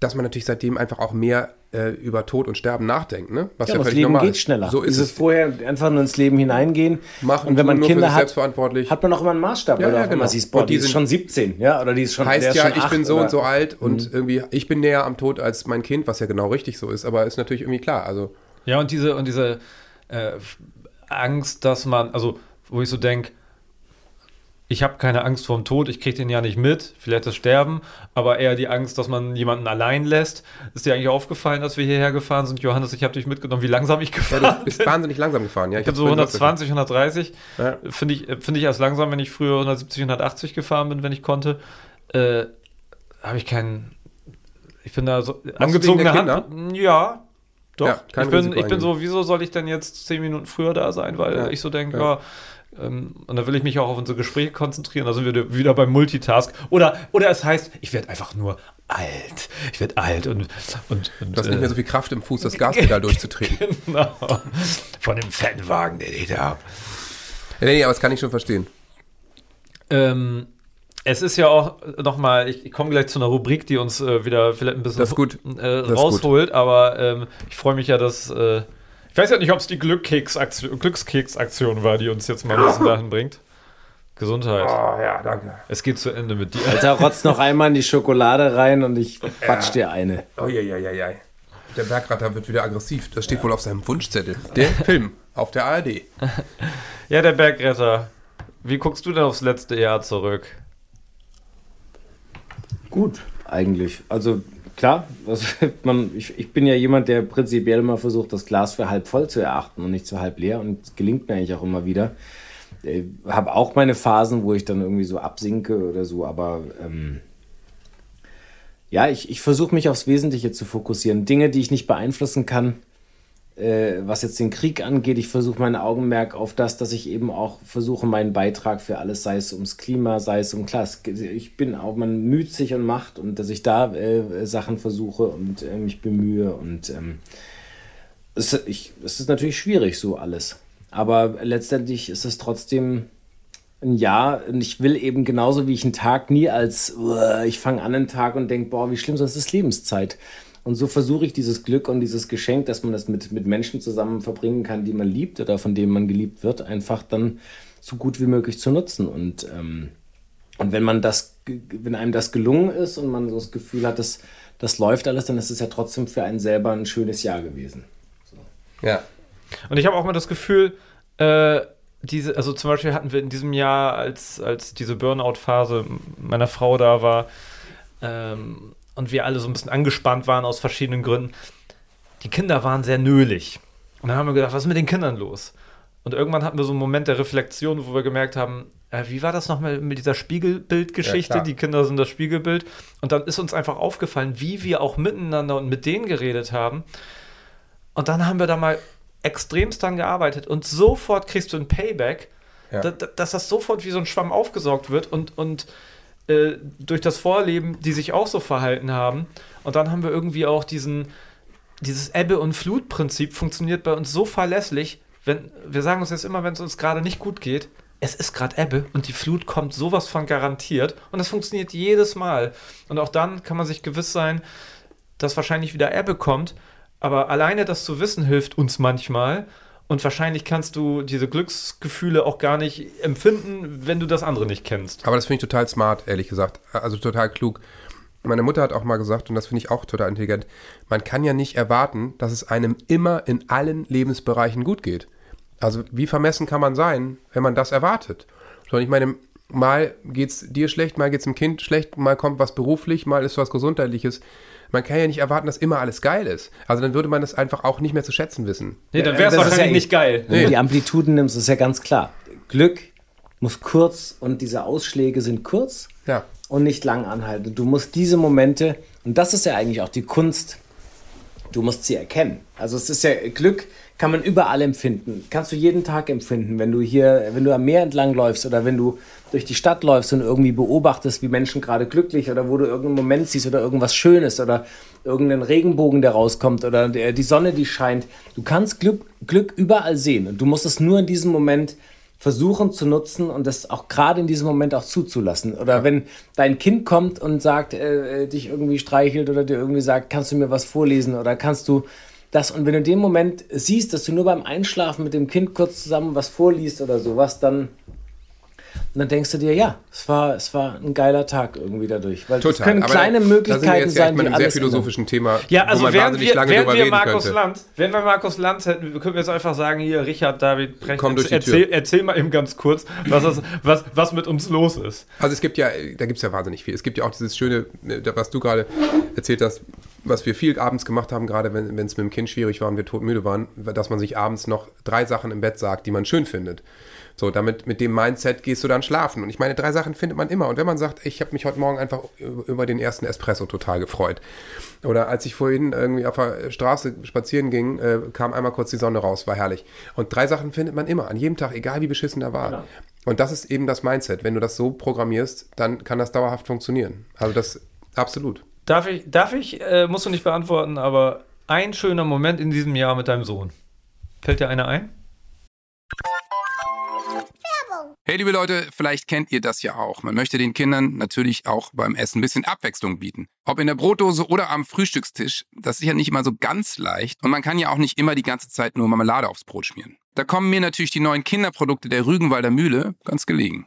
dass man natürlich seitdem einfach auch mehr äh, über Tod und Sterben nachdenkt. Ne? Was Ja, das völlig Leben normal geht ist. schneller. So ist Dieses es. vorher einfach nur ins Leben hineingehen. Machen, und wenn man tun, nur für Kinder sich hat, selbstverantwortlich. hat man auch immer einen Maßstab. Ja, du ja, genau. immer siehst, boah, Und die, die ist sind- schon 17, ja, oder die ist schon heißt ist ja, schon ich bin so oder- und so alt und irgendwie, ich bin näher am Tod als mein Kind, was ja genau richtig so ist, aber ist natürlich irgendwie klar. Also, Ja, und diese, und diese äh, Angst, dass man, also wo ich so denke, ich habe keine Angst vorm Tod, ich kriege den ja nicht mit, vielleicht das Sterben, aber eher die Angst, dass man jemanden allein lässt. Ist dir eigentlich aufgefallen, dass wir hierher gefahren sind? Johannes, ich habe dich mitgenommen, wie langsam ich ja, gefahren du bist wahnsinnig langsam gefahren. Ja, Ich bin hab's so vorhin 120, 130. Ja. Finde ich, finde ich erst langsam, wenn ich früher 170, 180 gefahren bin, wenn ich konnte. Äh, Habe ich keinen. Ich bin da so. angezogene Hand. Ja. Doch. Ja, ich, bin, ich bin so, wieso soll ich denn jetzt 10 Minuten früher da sein? Weil Ja. ich so denke, ja. Ähm, und da will ich mich auch auf unsere Gespräche konzentrieren. Da sind wir wieder beim Multitask. Oder, oder es heißt, ich werde einfach nur alt. Ich werde alt und. und, und Du hast nicht äh, mehr so viel Kraft im Fuß, das Gaspedal durchzutreten. Genau. Von dem fetten Wagen, den ich da habe. Nee, aber das kann ich schon verstehen. Ähm, es ist ja auch nochmal, ich, ich komme gleich zu einer Rubrik, die uns äh, wieder vielleicht ein bisschen Das ist gut. Äh, rausholt, aber ähm, ich freue mich ja, dass. Ich weiß ja nicht, ob es die Glückskeksaktion war, die uns jetzt mal ein bisschen dahin bringt. Gesundheit. Oh ja, danke. Es geht zu Ende mit dir. Alter, rotz noch einmal in die Schokolade rein und ich quatsch dir eine. Oh ja, ja, ja, ja. Der Bergratter wird wieder aggressiv. Das steht wohl auf seinem Wunschzettel. Der Film auf der ARD. Ja, der Bergretter. Wie guckst du denn aufs letzte Jahr zurück? Gut, eigentlich. Also klar. Also man, ich, ich bin ja jemand, der prinzipiell immer versucht, das Glas für halb voll zu erachten und nicht für halb leer. Und es gelingt mir eigentlich auch immer wieder. Ich habe auch meine Phasen, wo ich dann irgendwie so absinke oder so, aber ähm, ja, ich, ich versuche mich aufs Wesentliche zu fokussieren. Dinge, die ich nicht beeinflussen kann, äh, was jetzt den Krieg angeht, ich versuche mein Augenmerk auf das, dass ich eben auch versuche, meinen Beitrag für alles, sei es ums Klima, sei es um Klasse. Ich bin auch, man müht sich und macht und dass ich da äh, Sachen versuche und äh, mich bemühe und ähm, es, ich, es ist natürlich schwierig, so alles. Aber letztendlich ist es trotzdem ein Jahr und ich will eben genauso wie ich einen Tag nie als, uh, ich fange an einen Tag und denke, boah, wie schlimm, sonst ist Lebenszeit. Und so versuche ich dieses Glück und dieses Geschenk, dass man das mit, mit Menschen zusammen verbringen kann, die man liebt oder von denen man geliebt wird, einfach dann so gut wie möglich zu nutzen. Und, ähm, und wenn man das, wenn einem das gelungen ist und man so das Gefühl hat, dass das läuft alles, dann ist es ja trotzdem für einen selber ein schönes Jahr gewesen. So. Ja. Und ich habe auch mal das Gefühl, äh, diese, also zum Beispiel hatten wir in diesem Jahr, als, als diese Burnout-Phase meiner Frau da war, ähm, und wir alle so ein bisschen angespannt waren aus verschiedenen Gründen. Die Kinder waren sehr nölig. Und dann haben wir gedacht, was ist mit den Kindern los? Und irgendwann hatten wir so einen Moment der Reflexion, wo wir gemerkt haben, äh, wie war das nochmal mit dieser Spiegelbildgeschichte? Ja, die Kinder sind das Spiegelbild. Und dann ist uns einfach aufgefallen, wie wir auch miteinander und mit denen geredet haben. Und dann haben wir da mal extremst dran gearbeitet und sofort kriegst du ein Payback, Ja. da, da, dass das sofort wie so ein Schwamm aufgesaugt wird und, und äh, durch das Vorleben, die sich auch so verhalten haben. Und dann haben wir irgendwie auch diesen, dieses Ebbe- und Flut-Prinzip funktioniert bei uns so verlässlich. Wenn, wir sagen uns jetzt immer, wenn es uns gerade nicht gut geht, es ist gerade Ebbe und die Flut kommt sowas von garantiert. Und das funktioniert jedes Mal. Und auch dann kann man sich gewiss sein, dass wahrscheinlich wieder Ebbe kommt. Aber alleine das zu wissen hilft uns manchmal. Und wahrscheinlich kannst du diese Glücksgefühle auch gar nicht empfinden, wenn du das andere nicht kennst. Aber das finde ich total smart, ehrlich gesagt. Also total klug. Meine Mutter hat auch mal gesagt, und das finde ich auch total intelligent, man kann ja nicht erwarten, dass es einem immer in allen Lebensbereichen gut geht. Also wie vermessen kann man sein, wenn man das erwartet? Sondern ich meine, mal geht's dir schlecht, mal geht's dem Kind schlecht, mal kommt was beruflich, mal ist was gesundheitliches. Man kann ja nicht erwarten, dass immer alles geil ist. Also dann würde man das einfach auch nicht mehr zu schätzen wissen. Nee, dann wäre es wahrscheinlich ja nicht geil. Wenn du die Amplituden nimmst, ist ja ganz klar. Glück muss kurz und diese Ausschläge sind kurz Ja. und nicht lang anhalten. Du musst diese Momente, und das ist ja eigentlich auch die Kunst, du musst sie erkennen. Also es ist ja Glück, kann man überall empfinden. Kannst du jeden Tag empfinden, wenn du hier, wenn du am Meer entlang läufst oder wenn du durch die Stadt läufst und irgendwie beobachtest, wie Menschen gerade glücklich oder wo du irgendeinen Moment siehst oder irgendwas Schönes oder irgendeinen Regenbogen, der rauskommt oder der, die Sonne, die scheint. Du kannst Glück, Glück überall sehen und du musst es nur in diesem Moment versuchen zu nutzen und das auch gerade in diesem Moment auch zuzulassen. Oder wenn dein Kind kommt und sagt, äh, äh, dich irgendwie streichelt oder dir irgendwie sagt, kannst du mir was vorlesen oder kannst du das und wenn du in dem Moment siehst, dass du nur beim Einschlafen mit dem Kind kurz zusammen was vorliest oder sowas, dann und dann denkst du dir, ja, es war, es war ein geiler Tag irgendwie dadurch. Weil es Total. können Aber kleine da sind wir Möglichkeiten jetzt sein, die einem sehr alles ändern. philosophischen Thema, Ja, wo also man wären wahnsinnig wir, lange drüber wir reden Markus könnte. Lanz, wenn wir Markus Lanz hätten, könnten wir jetzt einfach sagen, hier, Richard, David, Brecht, Komm durch die erzähl, Tür. erzähl mal eben ganz kurz, was, das, was, was mit uns los ist. Also es gibt ja, da gibt es ja wahnsinnig viel. Es gibt ja auch dieses schöne, äh, was du gerade erzählt hast, was wir viel abends gemacht haben, gerade wenn es mit dem Kind schwierig war und wir todmüde waren, dass man sich abends noch drei Sachen im Bett sagt, die man schön findet. So, damit mit dem Mindset gehst du dann schlafen. Und ich meine, drei Sachen findet man immer. Und wenn man sagt, ich habe mich heute Morgen einfach über den ersten Espresso total gefreut. Oder als ich vorhin irgendwie auf der Straße spazieren ging, äh, kam einmal kurz die Sonne raus, war herrlich. Und drei Sachen findet man immer, an jedem Tag, egal wie beschissen er war. Genau. Und das ist eben das Mindset. Wenn du das so programmierst, dann kann das dauerhaft funktionieren. Also das absolut. Darf ich, darf ich äh, musst du nicht beantworten, aber ein schöner Moment in diesem Jahr mit deinem Sohn. Fällt dir einer ein? Hey liebe Leute, vielleicht kennt ihr das ja auch. Man möchte den Kindern natürlich auch beim Essen ein bisschen Abwechslung bieten. Ob in der Brotdose oder am Frühstückstisch, das ist ja nicht immer so ganz leicht und man kann ja auch nicht immer die ganze Zeit nur Marmelade aufs Brot schmieren. Da kommen mir natürlich die neuen Kinderprodukte der Rügenwalder Mühle ganz gelegen.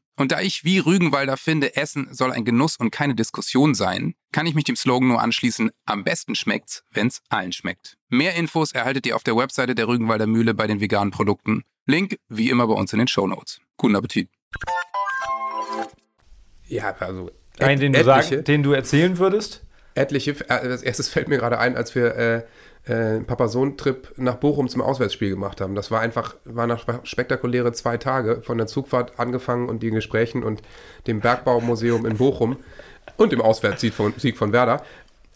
Und da ich wie Rügenwalder finde, Essen soll ein Genuss und keine Diskussion sein, kann ich mich dem Slogan nur anschließen, am besten schmeckt's, wenn's allen schmeckt. Mehr Infos erhaltet ihr auf der Webseite der Rügenwalder Mühle bei den veganen Produkten. Link wie immer bei uns in den Shownotes. Guten Appetit. Ja, also. Einen, den du, sagen, den du erzählen würdest? etliche. äh, Als erstes fällt mir gerade ein, als wir äh, äh, Papa-Sohn-Trip nach Bochum zum Auswärtsspiel gemacht haben. Das war einfach, war nach spektakuläre zwei Tage von der Zugfahrt angefangen und den Gesprächen und dem Bergbaumuseum in Bochum und dem Auswärtssieg von, Sieg von Werder.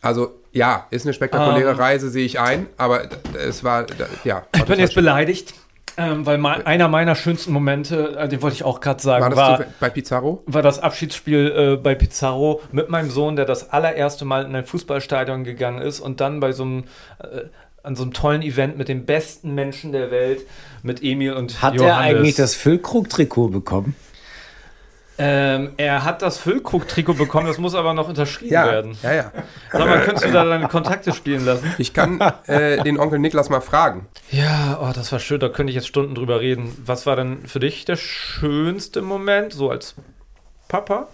Also ja, ist eine spektakuläre Ähm. Reise, sehe ich ein, aber es war, ja. Ich bin jetzt beleidigt, ähm, weil mein, einer meiner schönsten Momente, äh, den wollte ich auch gerade sagen, War das war, bei Pizarro? war das Abschiedsspiel äh, bei Pizarro mit meinem Sohn, der das allererste Mal in ein Fußballstadion gegangen ist und dann bei so einem äh, an so einem tollen Event mit den besten Menschen der Welt, mit Emil und Hat Johannes. er eigentlich das Füllkrug-Trikot bekommen? Ähm, er hat das Füllkrug-Trikot bekommen, das muss aber noch unterschrieben werden. ja, ja. Sag mal, könntest du da deine Kontakte spielen lassen? Ich kann äh, den Onkel Niklas mal fragen. Ja, oh, das war schön, da könnte ich jetzt Stunden drüber reden. Was war denn für dich der schönste Moment, so als Papa?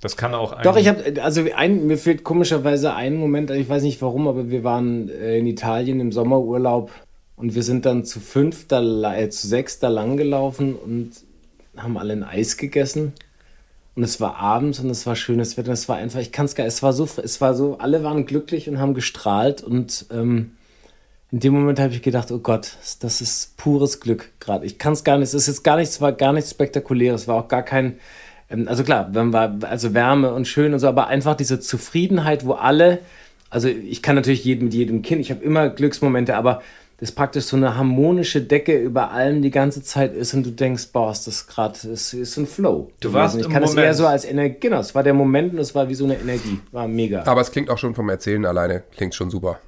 Das kann auch ein. Doch, ich habe, also ein, mir fehlt komischerweise ein Moment, ich weiß nicht warum, aber wir waren äh, in Italien im Sommerurlaub und wir sind dann zu fünf, da, la- äh, zu sechs da lang gelaufen und haben alle ein Eis gegessen. Und es war abends und es war schönes Wetter. Es war einfach, ich kann es gar, es war so, es war so, alle waren glücklich und haben gestrahlt und ähm, in dem Moment habe ich gedacht, oh Gott, das ist pures Glück gerade. Ich kann es gar nicht, es ist jetzt gar nichts, war gar nichts Spektakuläres, war auch gar kein, ähm, also klar, wenn wir, also Wärme und schön und so, aber einfach diese Zufriedenheit, wo alle, also ich kann natürlich jedem, mit jedem Kind, ich habe immer Glücksmomente, aber das praktisch so eine harmonische Decke über allem die ganze Zeit ist und du denkst, boah, ist das gerade, ist, ist ein Flow. Du warst ich im kann es Moment. eher so als Energie, genau, es war der Moment und es war wie so eine Energie, war mega. Aber es klingt auch schon vom Erzählen alleine, klingt schon super.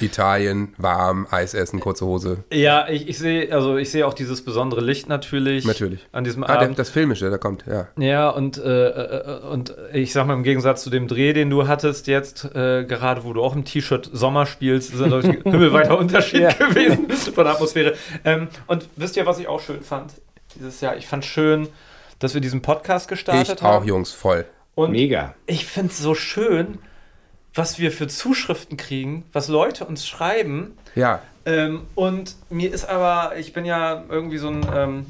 Italien, warm, Eis essen, kurze Hose. ja, ich, ich sehe, also ich sehe auch dieses besondere Licht natürlich. Natürlich. An diesem Ah, der, Abend. das Filmische, da kommt, ja. Ja, und, äh, äh, und ich sag mal, im Gegensatz zu dem Dreh, den du hattest jetzt, äh, gerade wo du auch im T-Shirt Sommer spielst, ist ein himmelweiter Unterschied Ja. gewesen von der Atmosphäre. Ähm, und wisst ihr, was ich auch schön fand dieses Jahr? Ich fand schön, dass wir diesen Podcast gestartet Ich auch, haben. Jungs, voll. Und Mega. ich finde es so schön, was wir für Zuschriften kriegen, was Leute uns schreiben. Ja, Ähm, und mir ist aber, ich bin ja irgendwie so ein, ähm,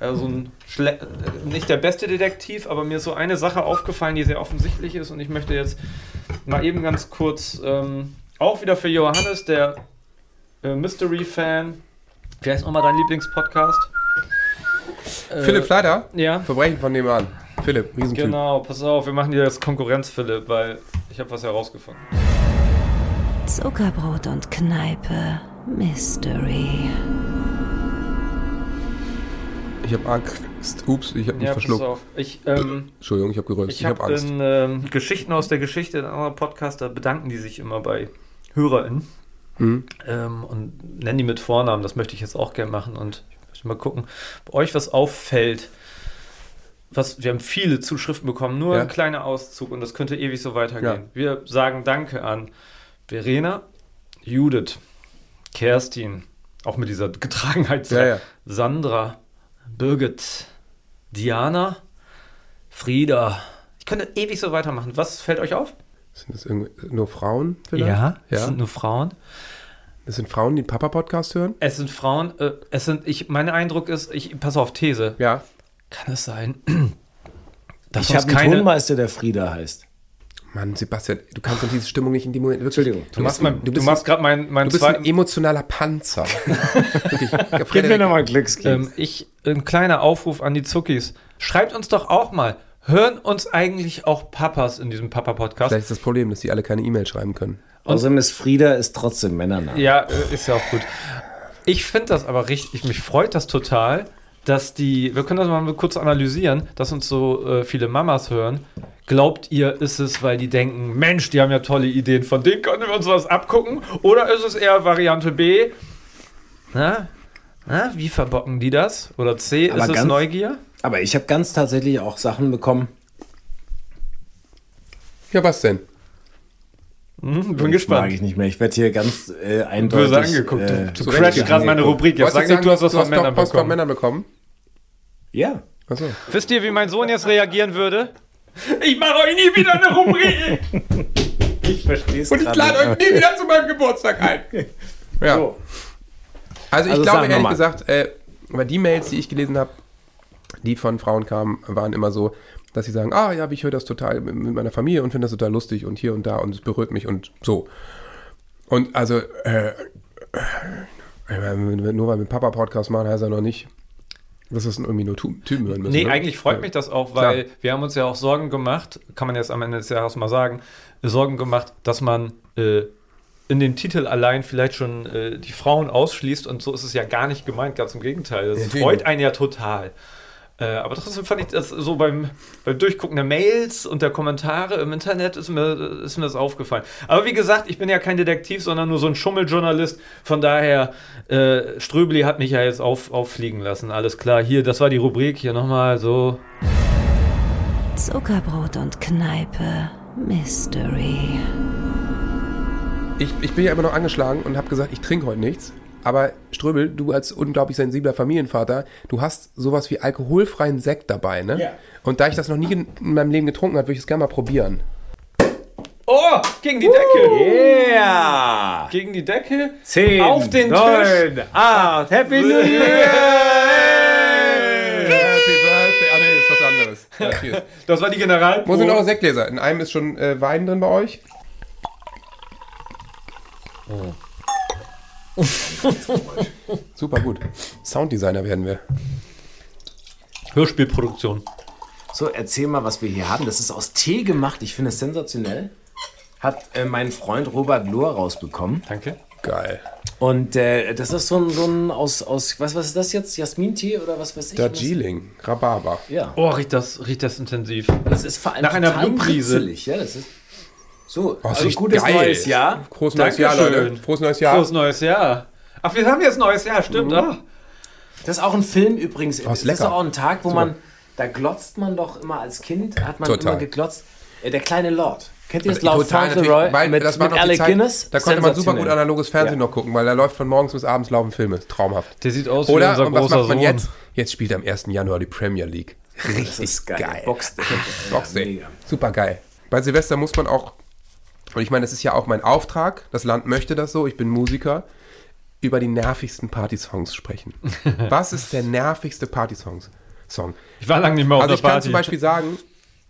ja, so ein Schle nicht der beste Detektiv, aber mir ist so eine Sache aufgefallen, die sehr offensichtlich ist und ich möchte jetzt mal eben ganz kurz, ähm, auch wieder für Johannes, der äh, Mystery-Fan. Wer ist nochmal dein Lieblingspodcast? Äh, Philipp Fleider, Ja. Verbrechen von nebenan. Philipp, Riesentyp. Genau, pass auf, wir machen dir jetzt Konkurrenz, Philipp, weil ich habe was herausgefunden. Zuckerbrot und Kneipe Mystery. Ich habe Angst. Ups, ich habe mich Ja, pass verschluckt. auf. Ich, ähm, Entschuldigung, ich habe gerülpst. Ich Ich habe habe Angst. in ähm, Geschichten aus der Geschichte, in anderen Podcast, da bedanken die sich immer bei HörerInnen Mhm. ähm, und nennen die mit Vornamen. Das möchte ich jetzt auch gerne machen und ich möchte mal gucken, ob euch was auffällt. Was, wir haben viele Zuschriften bekommen, nur Ja. ein kleiner Auszug und das könnte ewig so weitergehen. Ja. Wir sagen Danke an Verena, Judith, Kerstin, auch mit dieser Getragenheit, Ja. Sandra, Birgit, Diana, Frieda. Ich könnte ewig so weitermachen. Was fällt euch auf? Sind das irgendwie nur Frauen vielleicht? es ja. sind nur Frauen. Das sind Frauen, die Papa-Podcast hören? Es sind Frauen. Äh, es sind. Ich. Mein Eindruck ist. Ich pass auf These. Ja. Kann es sein, dass Ich habe einen keine. Tonmeister, der Frieda heißt. Mann, Sebastian, du kannst doch diese Stimmung nicht in dem Moment. Wirklich, Entschuldigung. Du machst, bist mein, ein- du bist machst gerade meinen mein Du bist ein emotionaler Panzer. Wirklich. Gib mir nochmal Glückskeks. Ähm, ich, ein kleiner Aufruf an die Zuckis. Schreibt uns doch auch mal. Hören uns eigentlich auch Papas in diesem Papa-Podcast? Vielleicht ist das Problem, dass die alle keine E-Mail schreiben können. Außerdem ist Frieda ist trotzdem Männername. Ja, äh, ist ja auch gut. Ich finde das aber richtig, mich freut das total, dass die, wir können das mal kurz analysieren, dass uns so äh, viele Mamas hören. Glaubt ihr, ist es, weil die denken, Mensch, die haben ja tolle Ideen, von denen können wir uns was abgucken? Oder ist es eher Variante B? Na, na wie verbocken die das? Oder C, Aber ist es ganz- Neugier? Aber ich habe ganz tatsächlich auch Sachen bekommen. Ja, was denn? Hm, bin Mag gespannt. ich nicht mehr. Ich werde hier ganz äh, eindeutig. Böse angeguckt. Äh, du du gerade meine. Rubrik. Jetzt sag nicht, du hast was du von hast Männern bekommen. Ja. Achso. Wisst ihr, wie mein Sohn jetzt reagieren würde? Ich mache euch nie wieder eine Rubrik. Ich verstehe es Und ich lade euch nie wieder zu meinem Geburtstag ein. Ja. So. Also ich Also glaube ehrlich gesagt, äh, aber die Mails, die ich gelesen habe, die von Frauen kamen, waren immer so, dass sie sagen, ah ja, ich höre das total mit meiner Familie und finde das total lustig und hier und da und es berührt mich und so. Und also, äh, äh, nur weil wir einen Papa-Podcast machen, heißt ja noch nicht, dass das irgendwie nur Typen hören müssen. Nee, ne? eigentlich freut mich das auch, weil wir haben uns ja auch Sorgen gemacht, kann man jetzt am Ende des Jahres mal sagen, Sorgen gemacht, dass man äh, in dem Titel allein vielleicht schon äh, die Frauen ausschließt und so ist es ja gar nicht gemeint, ganz im Gegenteil. Das Natürlich. freut einen ja total. Äh, aber trotzdem fand ich das so beim, beim Durchgucken der Mails und der Kommentare im Internet ist mir, ist mir das aufgefallen. Aber wie gesagt, ich bin ja kein Detektiv, sondern nur so ein Schummeljournalist. Von daher, äh, Ströbli hat mich ja jetzt auf, auffliegen lassen. Alles klar, hier, das war die Rubrik. Hier nochmal so. Zuckerbrot und Kneipe Mystery. Ich, ich bin ja immer noch angeschlagen und habe gesagt, ich trinke heute nichts. Aber Ströbel, du als unglaublich sensibler Familienvater, du hast sowas wie alkoholfreien Sekt dabei, ne? Ja. Und da ich das noch nie in in meinem Leben getrunken habe, würde ich es gerne mal probieren. Oh, gegen die Decke. Yeah! Gegen die Decke. Zehn, Auf den neun, acht, Happy New Year! Happy Birthday. Ah, nee, das ist was anderes. Ja, cheers. Das war die General. Wo sind eure Sektgläser? In einem ist schon äh, Wein drin bei euch. Super gut. Sounddesigner werden wir. Hörspielproduktion. So, erzähl mal, was wir hier haben. Das ist aus Tee gemacht. Ich finde es sensationell. Hat äh, mein Freund Robert Lohr rausbekommen. Danke. Geil. Und äh, das ist so ein, so ein aus, aus, was, was ist das jetzt? Jasmintee oder was weiß ich? Darjeeling, Rhabarber. Ja. Oh, riecht das, riecht das intensiv. Das ist vor allem Nach einer kritzelig, Ja, das ist so. Oh, also gutes geil. neues Jahr. Frohes neues Jahr. Leute. Frohes neues Jahr. Frohes neues Jahr. Ach, wir haben jetzt neues Jahr, stimmt. Ah. Das ist auch ein Film übrigens. ist das ist lecker. auch ein Tag, wo man, da glotzt man doch immer als Kind, hat man Total. immer geglotzt. Äh, der kleine Lord. Kennt ihr das Total, Lord natürlich, Fauntleroy weil mit, das war mit Alec Zeit, Guinness? Da konnte man super gut analoges Fernsehen Ja. noch gucken, weil da läuft von morgens bis abends laufen Filme. Traumhaft. Der sieht aus wie Oder, unser und was großer macht man Sohn. jetzt? Jetzt spielt am 1. Januar die Premier League. Richtig Das ist geil. geil. Boxday. Boxday. mega. Super geil. Bei Silvester muss man auch, und ich meine, das ist ja auch mein Auftrag, das Land möchte das so, ich bin Musiker, über die nervigsten Partysongs sprechen. Was ist der nervigste Partysong? Song? Ich war lange nicht mehr auf Also der ich kann Party. zum Beispiel sagen,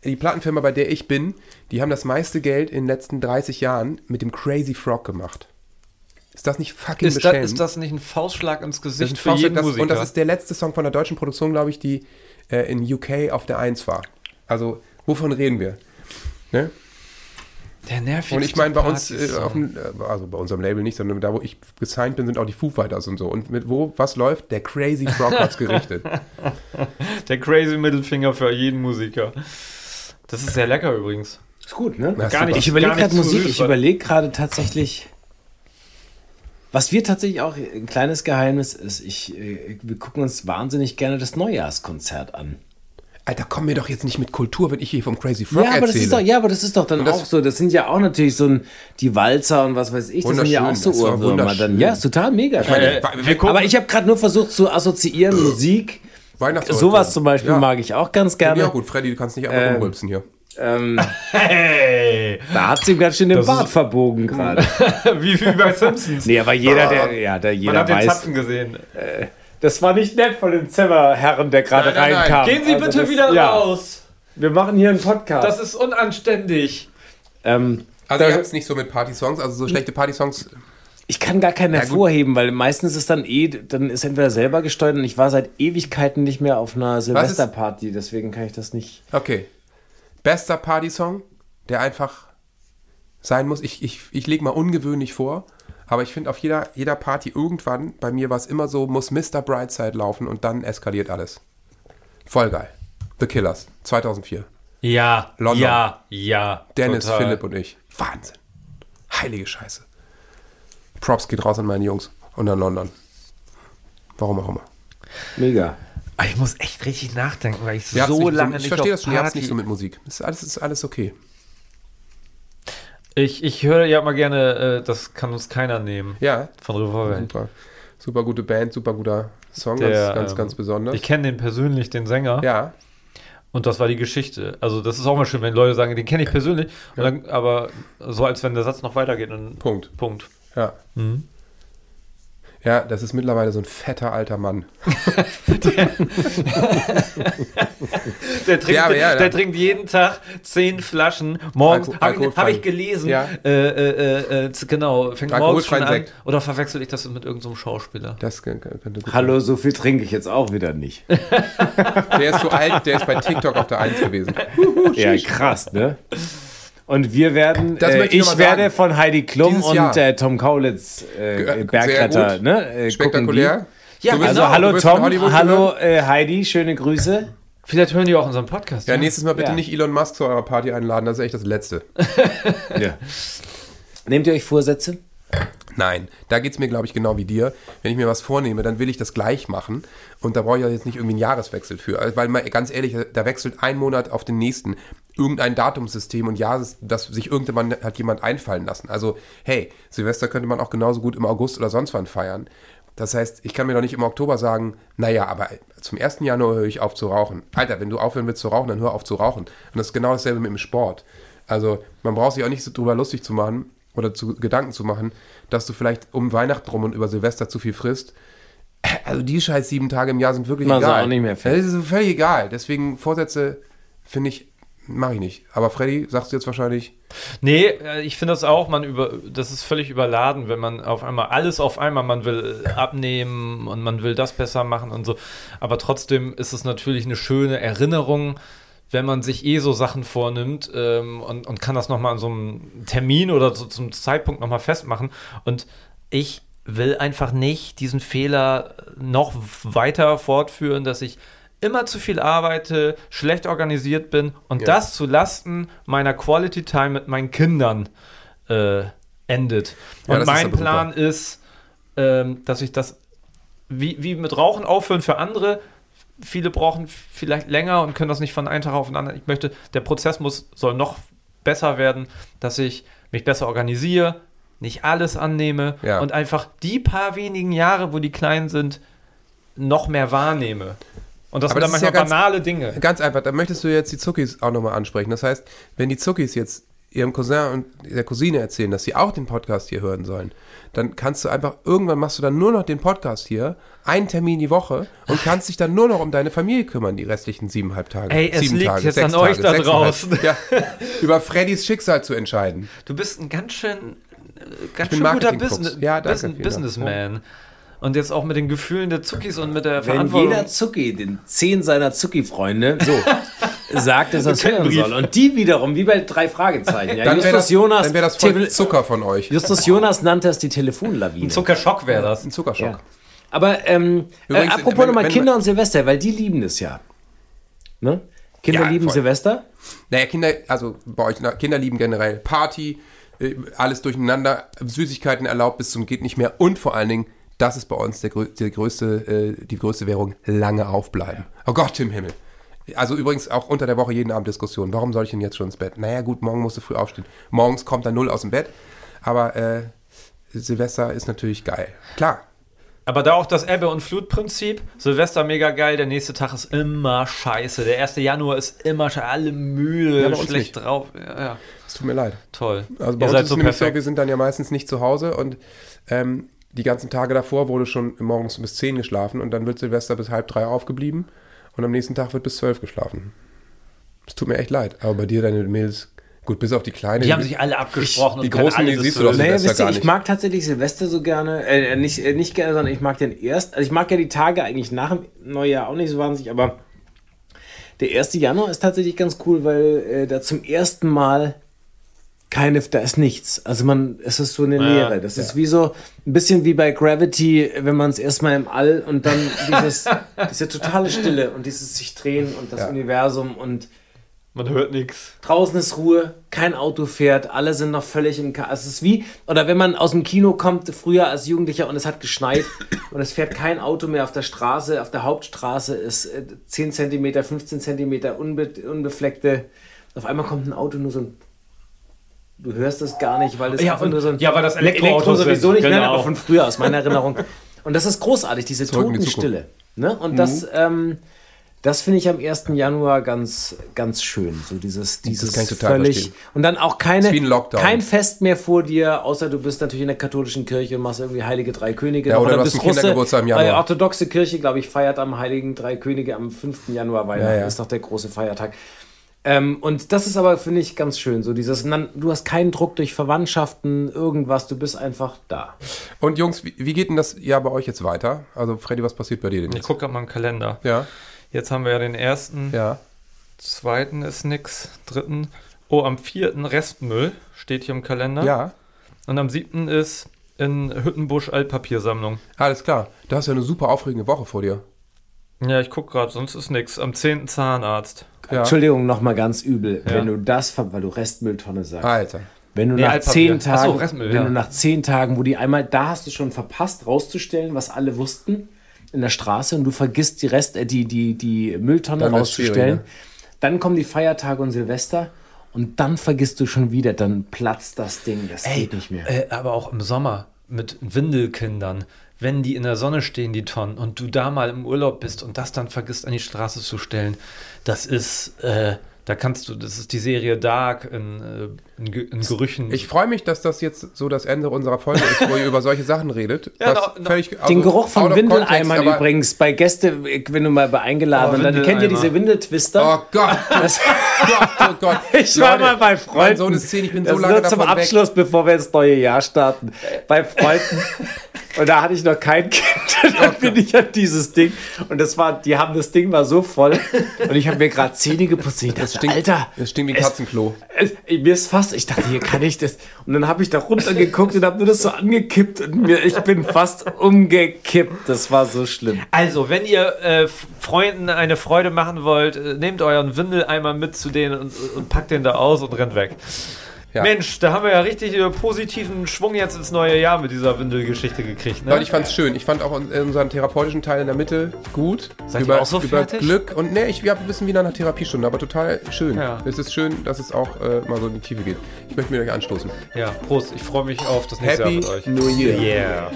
die Plattenfirma, bei der ich bin, die haben das meiste Geld in den letzten 30 Jahren mit dem Crazy Frog gemacht. Ist das nicht fucking ist, das, beschämend? ist das nicht ein Faustschlag ins Das Gesicht für jeden das, Musiker? Und das ist der letzte Song von der deutschen Produktion, glaube ich, die äh, in UK auf der 1 war. Also, wovon reden wir? Ne? Der nervigste Und ich meine, bei uns, äh, dem, äh, also bei unserem Label nicht, sondern da, wo ich gesigned bin, sind auch die Foo Fighters und so. Und mit wo, was läuft? Der Crazy Frog hat's gerichtet. Der crazy Mittelfinger für jeden Musiker. Das ist sehr lecker übrigens. Ist gut, ne? Na, Gar super. nicht- Ich überlege gerade Musik, ich überlege gerade tatsächlich. Was wir tatsächlich auch, ein kleines Geheimnis ist, ich, äh, wir gucken uns wahnsinnig gerne das Neujahrskonzert an. Alter, komm mir doch jetzt nicht mit Kultur, wenn ich hier vom Crazy Frog Ja aber, das erzähle. ist doch, ja, aber das ist doch dann das- auch so. Das sind ja auch natürlich so ein, die Walzer und was weiß ich, das sind ja auch Wunderschön, so das war Ohrwürmer dann. wunderschön. Ja, ist total mega. meine, Äh, aber ich habe gerade nur versucht zu assoziieren, Musik. Sowas zum Beispiel Ja. mag ich auch ganz Ja, gerne. gut, Freddy, du kannst nicht einfach Ähm, rumrülpsen hier. Ähm, Hey! da hat sie ihm ganz schön den Das Bart verbogen gerade. wie, wie bei Simpsons. nee, aber jeder, der, ja, der Man jeder hat den weiß. Zapfen gesehen. Das war nicht nett von dem Zimmerherren, der gerade Nein, nein, nein. reinkam. Gehen Sie Also bitte das- wieder ja, raus. Wir machen hier einen Podcast. Das ist unanständig. ähm, Also ihr habt es nicht so mit Partysongs, also so schlechte Partysongs. ich kann gar keinen Ja, hervorheben, weil meistens ist dann eh, dann ist entweder selber gesteuert und ich war seit Ewigkeiten nicht mehr auf einer Silvesterparty, deswegen kann ich das nicht. Okay. Bester Partysong, der einfach sein muss. Ich, ich, ich lege mal ungewöhnlich vor, aber ich finde auf jeder, jeder Party irgendwann, bei mir war es immer so, muss Mr. Brightside laufen und dann eskaliert alles. Voll geil. The Killers, 2004. Ja, London. ja, ja. Dennis, total. Philipp und ich. Wahnsinn. Heilige Scheiße. Props geht raus an meine Jungs und an London. Warum auch immer. Mega. Ah, Ich muss echt richtig nachdenken, weil ich so nicht lange ich nicht verstehe auf das schon, ihr habt nicht so mit Musik. Ist alles, ist alles okay. Ich, ich höre ja mal gerne, äh, das kann uns keiner nehmen. Ja, Von Revolverheld. super. Super gute Band, super guter Song, Der, ganz, ganz, ähm, ganz besonders. Ich kenne den persönlich, den Sänger. ja, Und das war die Geschichte. Also das ist auch mal schön, wenn Leute sagen, den kenne ich persönlich. Und dann, aber so, als wenn der Satz noch weitergeht. Punkt. Punkt. Ja. Mhm. Ja, das ist mittlerweile so ein fetter alter Mann. Der trinkt, Ja, ja, der ja. trinkt jeden Tag zehn Flaschen. Morgens habe hab ich gelesen. Ja. Äh, äh, äh, z- genau, fängt morgens schon an. Sekt. Oder verwechsel ich das mit irgendeinem Schauspieler? Das könnte gut Hallo, so viel trinke ich jetzt auch wieder nicht. Der ist so alt, der ist bei TikTok auf der 1 gewesen. Ja, krass, ne? Und wir werden, Das äh, ich ich werde sagen. von Heidi Klum Dieses und äh, Tom Kaulitz äh, Bergretter, ne? Äh, Spektakulär. gucken Ja, Du die. Also genau. hallo bist in Tom, hallo äh, Heidi, schöne Grüße. Vielleicht hören die auch unseren Podcast. Ja, nächstes Mal bitte Ja. nicht Elon Musk zu eurer Party einladen, das ist echt das Letzte. Ja. Nehmt ihr euch Vorsätze? Nein, da geht es mir, glaube ich, genau wie dir. Wenn ich mir was vornehme, dann will ich das gleich machen. Und da brauche ich ja jetzt nicht irgendwie einen Jahreswechsel für. Also, Weil mal ganz ehrlich, da wechselt ein Monat auf den nächsten irgendein Datumssystem und ja, das sich irgendwann hat jemand einfallen lassen. Also, hey, Silvester könnte man auch genauso gut im August oder sonst wann feiern. Das heißt, ich kann mir doch nicht im Oktober sagen, naja, aber zum 1. Januar höre ich auf zu rauchen. Alter, wenn du aufhören willst zu rauchen, dann hör auf zu rauchen. Und das ist genau dasselbe mit dem Sport. Also, man braucht sich auch nicht so drüber lustig zu machen oder zu Gedanken zu machen, dass du vielleicht um Weihnachten rum und über Silvester zu viel frisst. Also die scheiß sieben Tage im Jahr sind wirklich Man egal. auch nicht mehr fett. Das ist völlig egal. Deswegen Vorsätze finde ich, mache ich nicht. Aber Freddy, sagst du jetzt wahrscheinlich, Nee, äh, ich finde das auch, man über, das ist völlig überladen, wenn man auf einmal alles auf einmal, man will abnehmen und man will das besser machen und so. Aber trotzdem ist es natürlich eine schöne Erinnerung, wenn man sich eh so Sachen vornimmt ähm, und, und kann das nochmal an so einem Termin oder so zum Zeitpunkt nochmal festmachen. Und ich will einfach nicht diesen Fehler noch weiter fortführen, dass ich immer zu viel arbeite, schlecht organisiert bin und Ja. das zu Lasten meiner Quality Time mit meinen Kindern äh, endet. Ja, Und das ist mein aber super. Plan ist, ähm, dass ich das wie, wie mit Rauchen aufhören für andere. Viele brauchen vielleicht länger und können das nicht von einem Tag auf den anderen. Ich möchte, der Prozess muss, soll noch besser werden, dass ich mich besser organisiere, nicht alles annehme Ja. und einfach die paar wenigen Jahre, wo die klein sind, noch mehr wahrnehme. Und das Aber sind dann das ja manchmal ganz- banale Dinge. ganz einfach, da möchtest du jetzt die Zuckis auch nochmal ansprechen. Das heißt, wenn die Zuckis jetzt ihrem Cousin und der Cousine erzählen, dass sie auch den Podcast hier hören sollen, dann kannst du einfach, irgendwann machst du dann nur noch den Podcast hier, einen Termin die Woche und kannst dich dann nur noch um deine Familie kümmern, die restlichen siebeneinhalb Tage. Ey, es sieben liegt Tage, jetzt an euch Tage, da sechseinhalb. draußen. Ja, über Freddys Schicksal zu entscheiden. Du bist ein ganz schön, äh, ganz schön guter. Business, Ja, danke, Business, Dank. Businessman. Und jetzt auch mit den Gefühlen der Zuckis und mit der Wenn Verantwortung. jeder Zucki, den zehn seiner Zucki-Freunde, so sagt, dass er es hören soll. Und die wiederum, wie bei drei Fragezeichen. Ja, Dann wäre das, Jonas, dann wär das voll Zucker von euch. Justus Jonas nannte es die Telefonlawine. ein Zuckerschock wäre das. Ein Zuckerschock. Ja. Aber ähm, äh, Übrigens, apropos wenn- nochmal Kinder und Silvester, weil die lieben es ja. Ne? Kinder Ja, lieben voll. Silvester. Naja, Kinder, also bei euch, Kinder lieben generell Party, äh, alles durcheinander, Süßigkeiten erlaubt bis zum geht nicht mehr und vor allen Dingen, das ist bei uns der, der größte, äh, die größte Währung, lange aufbleiben. Oh Gott im Himmel. Also übrigens auch unter der Woche jeden Abend Diskussion. Warum soll ich denn jetzt schon ins Bett? Naja gut, morgen musst du früh aufstehen. Morgens kommt er null aus dem Bett, aber äh, Silvester ist natürlich geil. Klar, Aber da auch das Ebbe- und Flutprinzip. Silvester mega geil, der nächste Tag ist immer scheiße. Der 1. Januar ist immer scheiße, alle müde, Ja, schlecht nicht. drauf. Ja, ja, es tut mir leid. toll. Also bei Ihr uns ist so es wir sind dann ja meistens nicht zu Hause und ähm, die ganzen Tage davor wurde schon morgens bis 10 geschlafen und dann wird Silvester bis halb drei aufgeblieben und am nächsten Tag wird bis 12 geschlafen. Es tut mir echt leid, aber bei dir, deine Mädels, gut, bis auf die Kleine. Die haben sich alle abgesprochen. die und können Großen, alle die siehst du zwölf. doch Naja, Silvester wisst ihr, gar ich mag tatsächlich Silvester so gerne, äh, nicht, äh, nicht gerne, sondern ich mag den erst, also ich mag ja die Tage eigentlich nach dem Neujahr auch nicht so wahnsinnig, aber der 1. Januar ist tatsächlich ganz cool, weil äh, da zum ersten Mal keine, da ist nichts. Also man, es ist so eine Leere. Das ist wie so, ein bisschen wie bei Gravity, wenn man es erstmal im All und dann dieses, diese totale Stille und dieses sich drehen und das Ja. Universum und Man hört nichts. Draußen ist Ruhe, kein Auto fährt, alle sind noch völlig im Chaos. Es ist wie, oder wenn man aus dem Kino kommt, früher als Jugendlicher und es hat geschneit und es fährt kein Auto mehr auf der Straße, auf der Hauptstraße ist äh, 10 cm, 15 cm unbe unbefleckte. Auf einmal kommt ein Auto nur so ein. Du hörst es gar nicht, weil es Ja, einfach nur so ein ja, weil das Elektro Elektroautos sowieso sind, nicht, nein, genau. aber von früher aus meiner Erinnerung. Und das ist großartig, diese Zurück die. Totenstille. Ne? Und das, ähm, das finde ich am 1. Januar ganz, ganz schön. So dieses, dieses kann ich total völlig. verstehen. Und dann auch keine, kein Fest mehr vor dir, außer du bist natürlich in der katholischen Kirche und machst irgendwie Heilige Drei Könige. Ja, noch, oder du bist hast einen Kindergeburtstag im. Januar. Äh, orthodoxe Kirche, glaube ich, feiert am Heiligen Drei Könige am 5. Januar Weihnachten. Ja, ja. Ist doch der große Feiertag. Ähm, und das ist aber, finde ich, ganz schön. So dieses, du hast keinen Druck durch Verwandtschaften, irgendwas, du bist einfach da. Und Jungs, wie, wie geht denn das Jahr bei euch jetzt weiter? Also Freddy, was passiert bei dir denn Ich jetzt? gucke gerade mal im Kalender. Ja, Jetzt haben wir ja den ersten, ja. zweiten ist nix, dritten. Oh, am vierten Restmüll steht hier im Kalender. Ja, Und am siebten ist in Hüttenbusch Altpapiersammlung. alles klar. Du hast ja eine super aufregende Woche vor dir. Ja, ich gucke gerade, sonst ist nix. Am zehnten Zahnarzt. Ja. Entschuldigung, nochmal ganz übel, Ja. wenn du das, weil du Restmülltonne sagst. Alter. Wenn du Nee, nach zehn so, Tagen, Restmüll, wenn ja. du nach zehn Tagen, wo die einmal, da hast du schon verpasst, rauszustellen, was alle wussten in der Straße und du vergisst die Rest, äh, die, die, die Mülltonne Dann rauszustellen. schwierig, Dann kommen die Feiertage und Silvester und dann vergisst du schon wieder, dann platzt das Ding, das geht nicht mehr. Äh, aber auch im Sommer mit Windelkindern. Wenn die in der Sonne stehen, die Tonnen, und du da mal im Urlaub bist und das dann vergisst an die Straße zu stellen, das ist, äh, da kannst du, das ist die Serie Dark in, äh, in, in Gerüchen. Ich freue mich, dass das jetzt so das Ende unserer Folge ist, wo ihr über solche Sachen redet. Ja, noch- noch- völlig- Den also Geruch out von Windeleimern übrigens bei Gäste, wenn du mal bei eingeladen Oh, dann kennt ihr diese Windeltwister. Oh Gott, Das- Gott, oh Gott. Ich war Leute, mal bei Freunden. Mein Sohn ist 10, ich bin so das lange nur zum davon weg. Abschluss, bevor wir ins neue Jahr starten. Bei Freunden. Und da hatte ich noch kein Kind. Und dann bin ich an dieses Ding. Und das war, die haben das Ding war so voll. Und ich habe mir gerade Zähne geputzt. Ich dachte, stinkt- Alter. das stinkt wie ein es- Katzenklo. Es, mir ist fast, ich dachte, hier kann ich das. Und dann habe ich da runtergeguckt und habe nur das so angekippt. Und mir, ich bin fast umgekippt. Das war so schlimm. Also, wenn ihr äh, Freunden eine Freude machen wollt, äh, nehmt euren Windeleimer mit zu denen und, und packt den da aus und rennt weg. Ja. Mensch, da haben wir ja richtig äh, positiven Schwung jetzt ins neue Jahr mit dieser Windelgeschichte gekriegt. Ne? Leute, ich fand's schön. Ich fand auch un- unseren therapeutischen Teil in der Mitte gut. Seid ihr über, auch so über fertig? Glück und ne, ich habe ein bisschen wieder nach Therapiestunde, aber total schön. Ja. Es ist schön, dass es auch äh, mal so in die Tiefe geht. Ich möchte mit euch anstoßen. ja, Prost. Ich freue mich auf das nächste Happy Jahr mit euch. New Year. Yeah.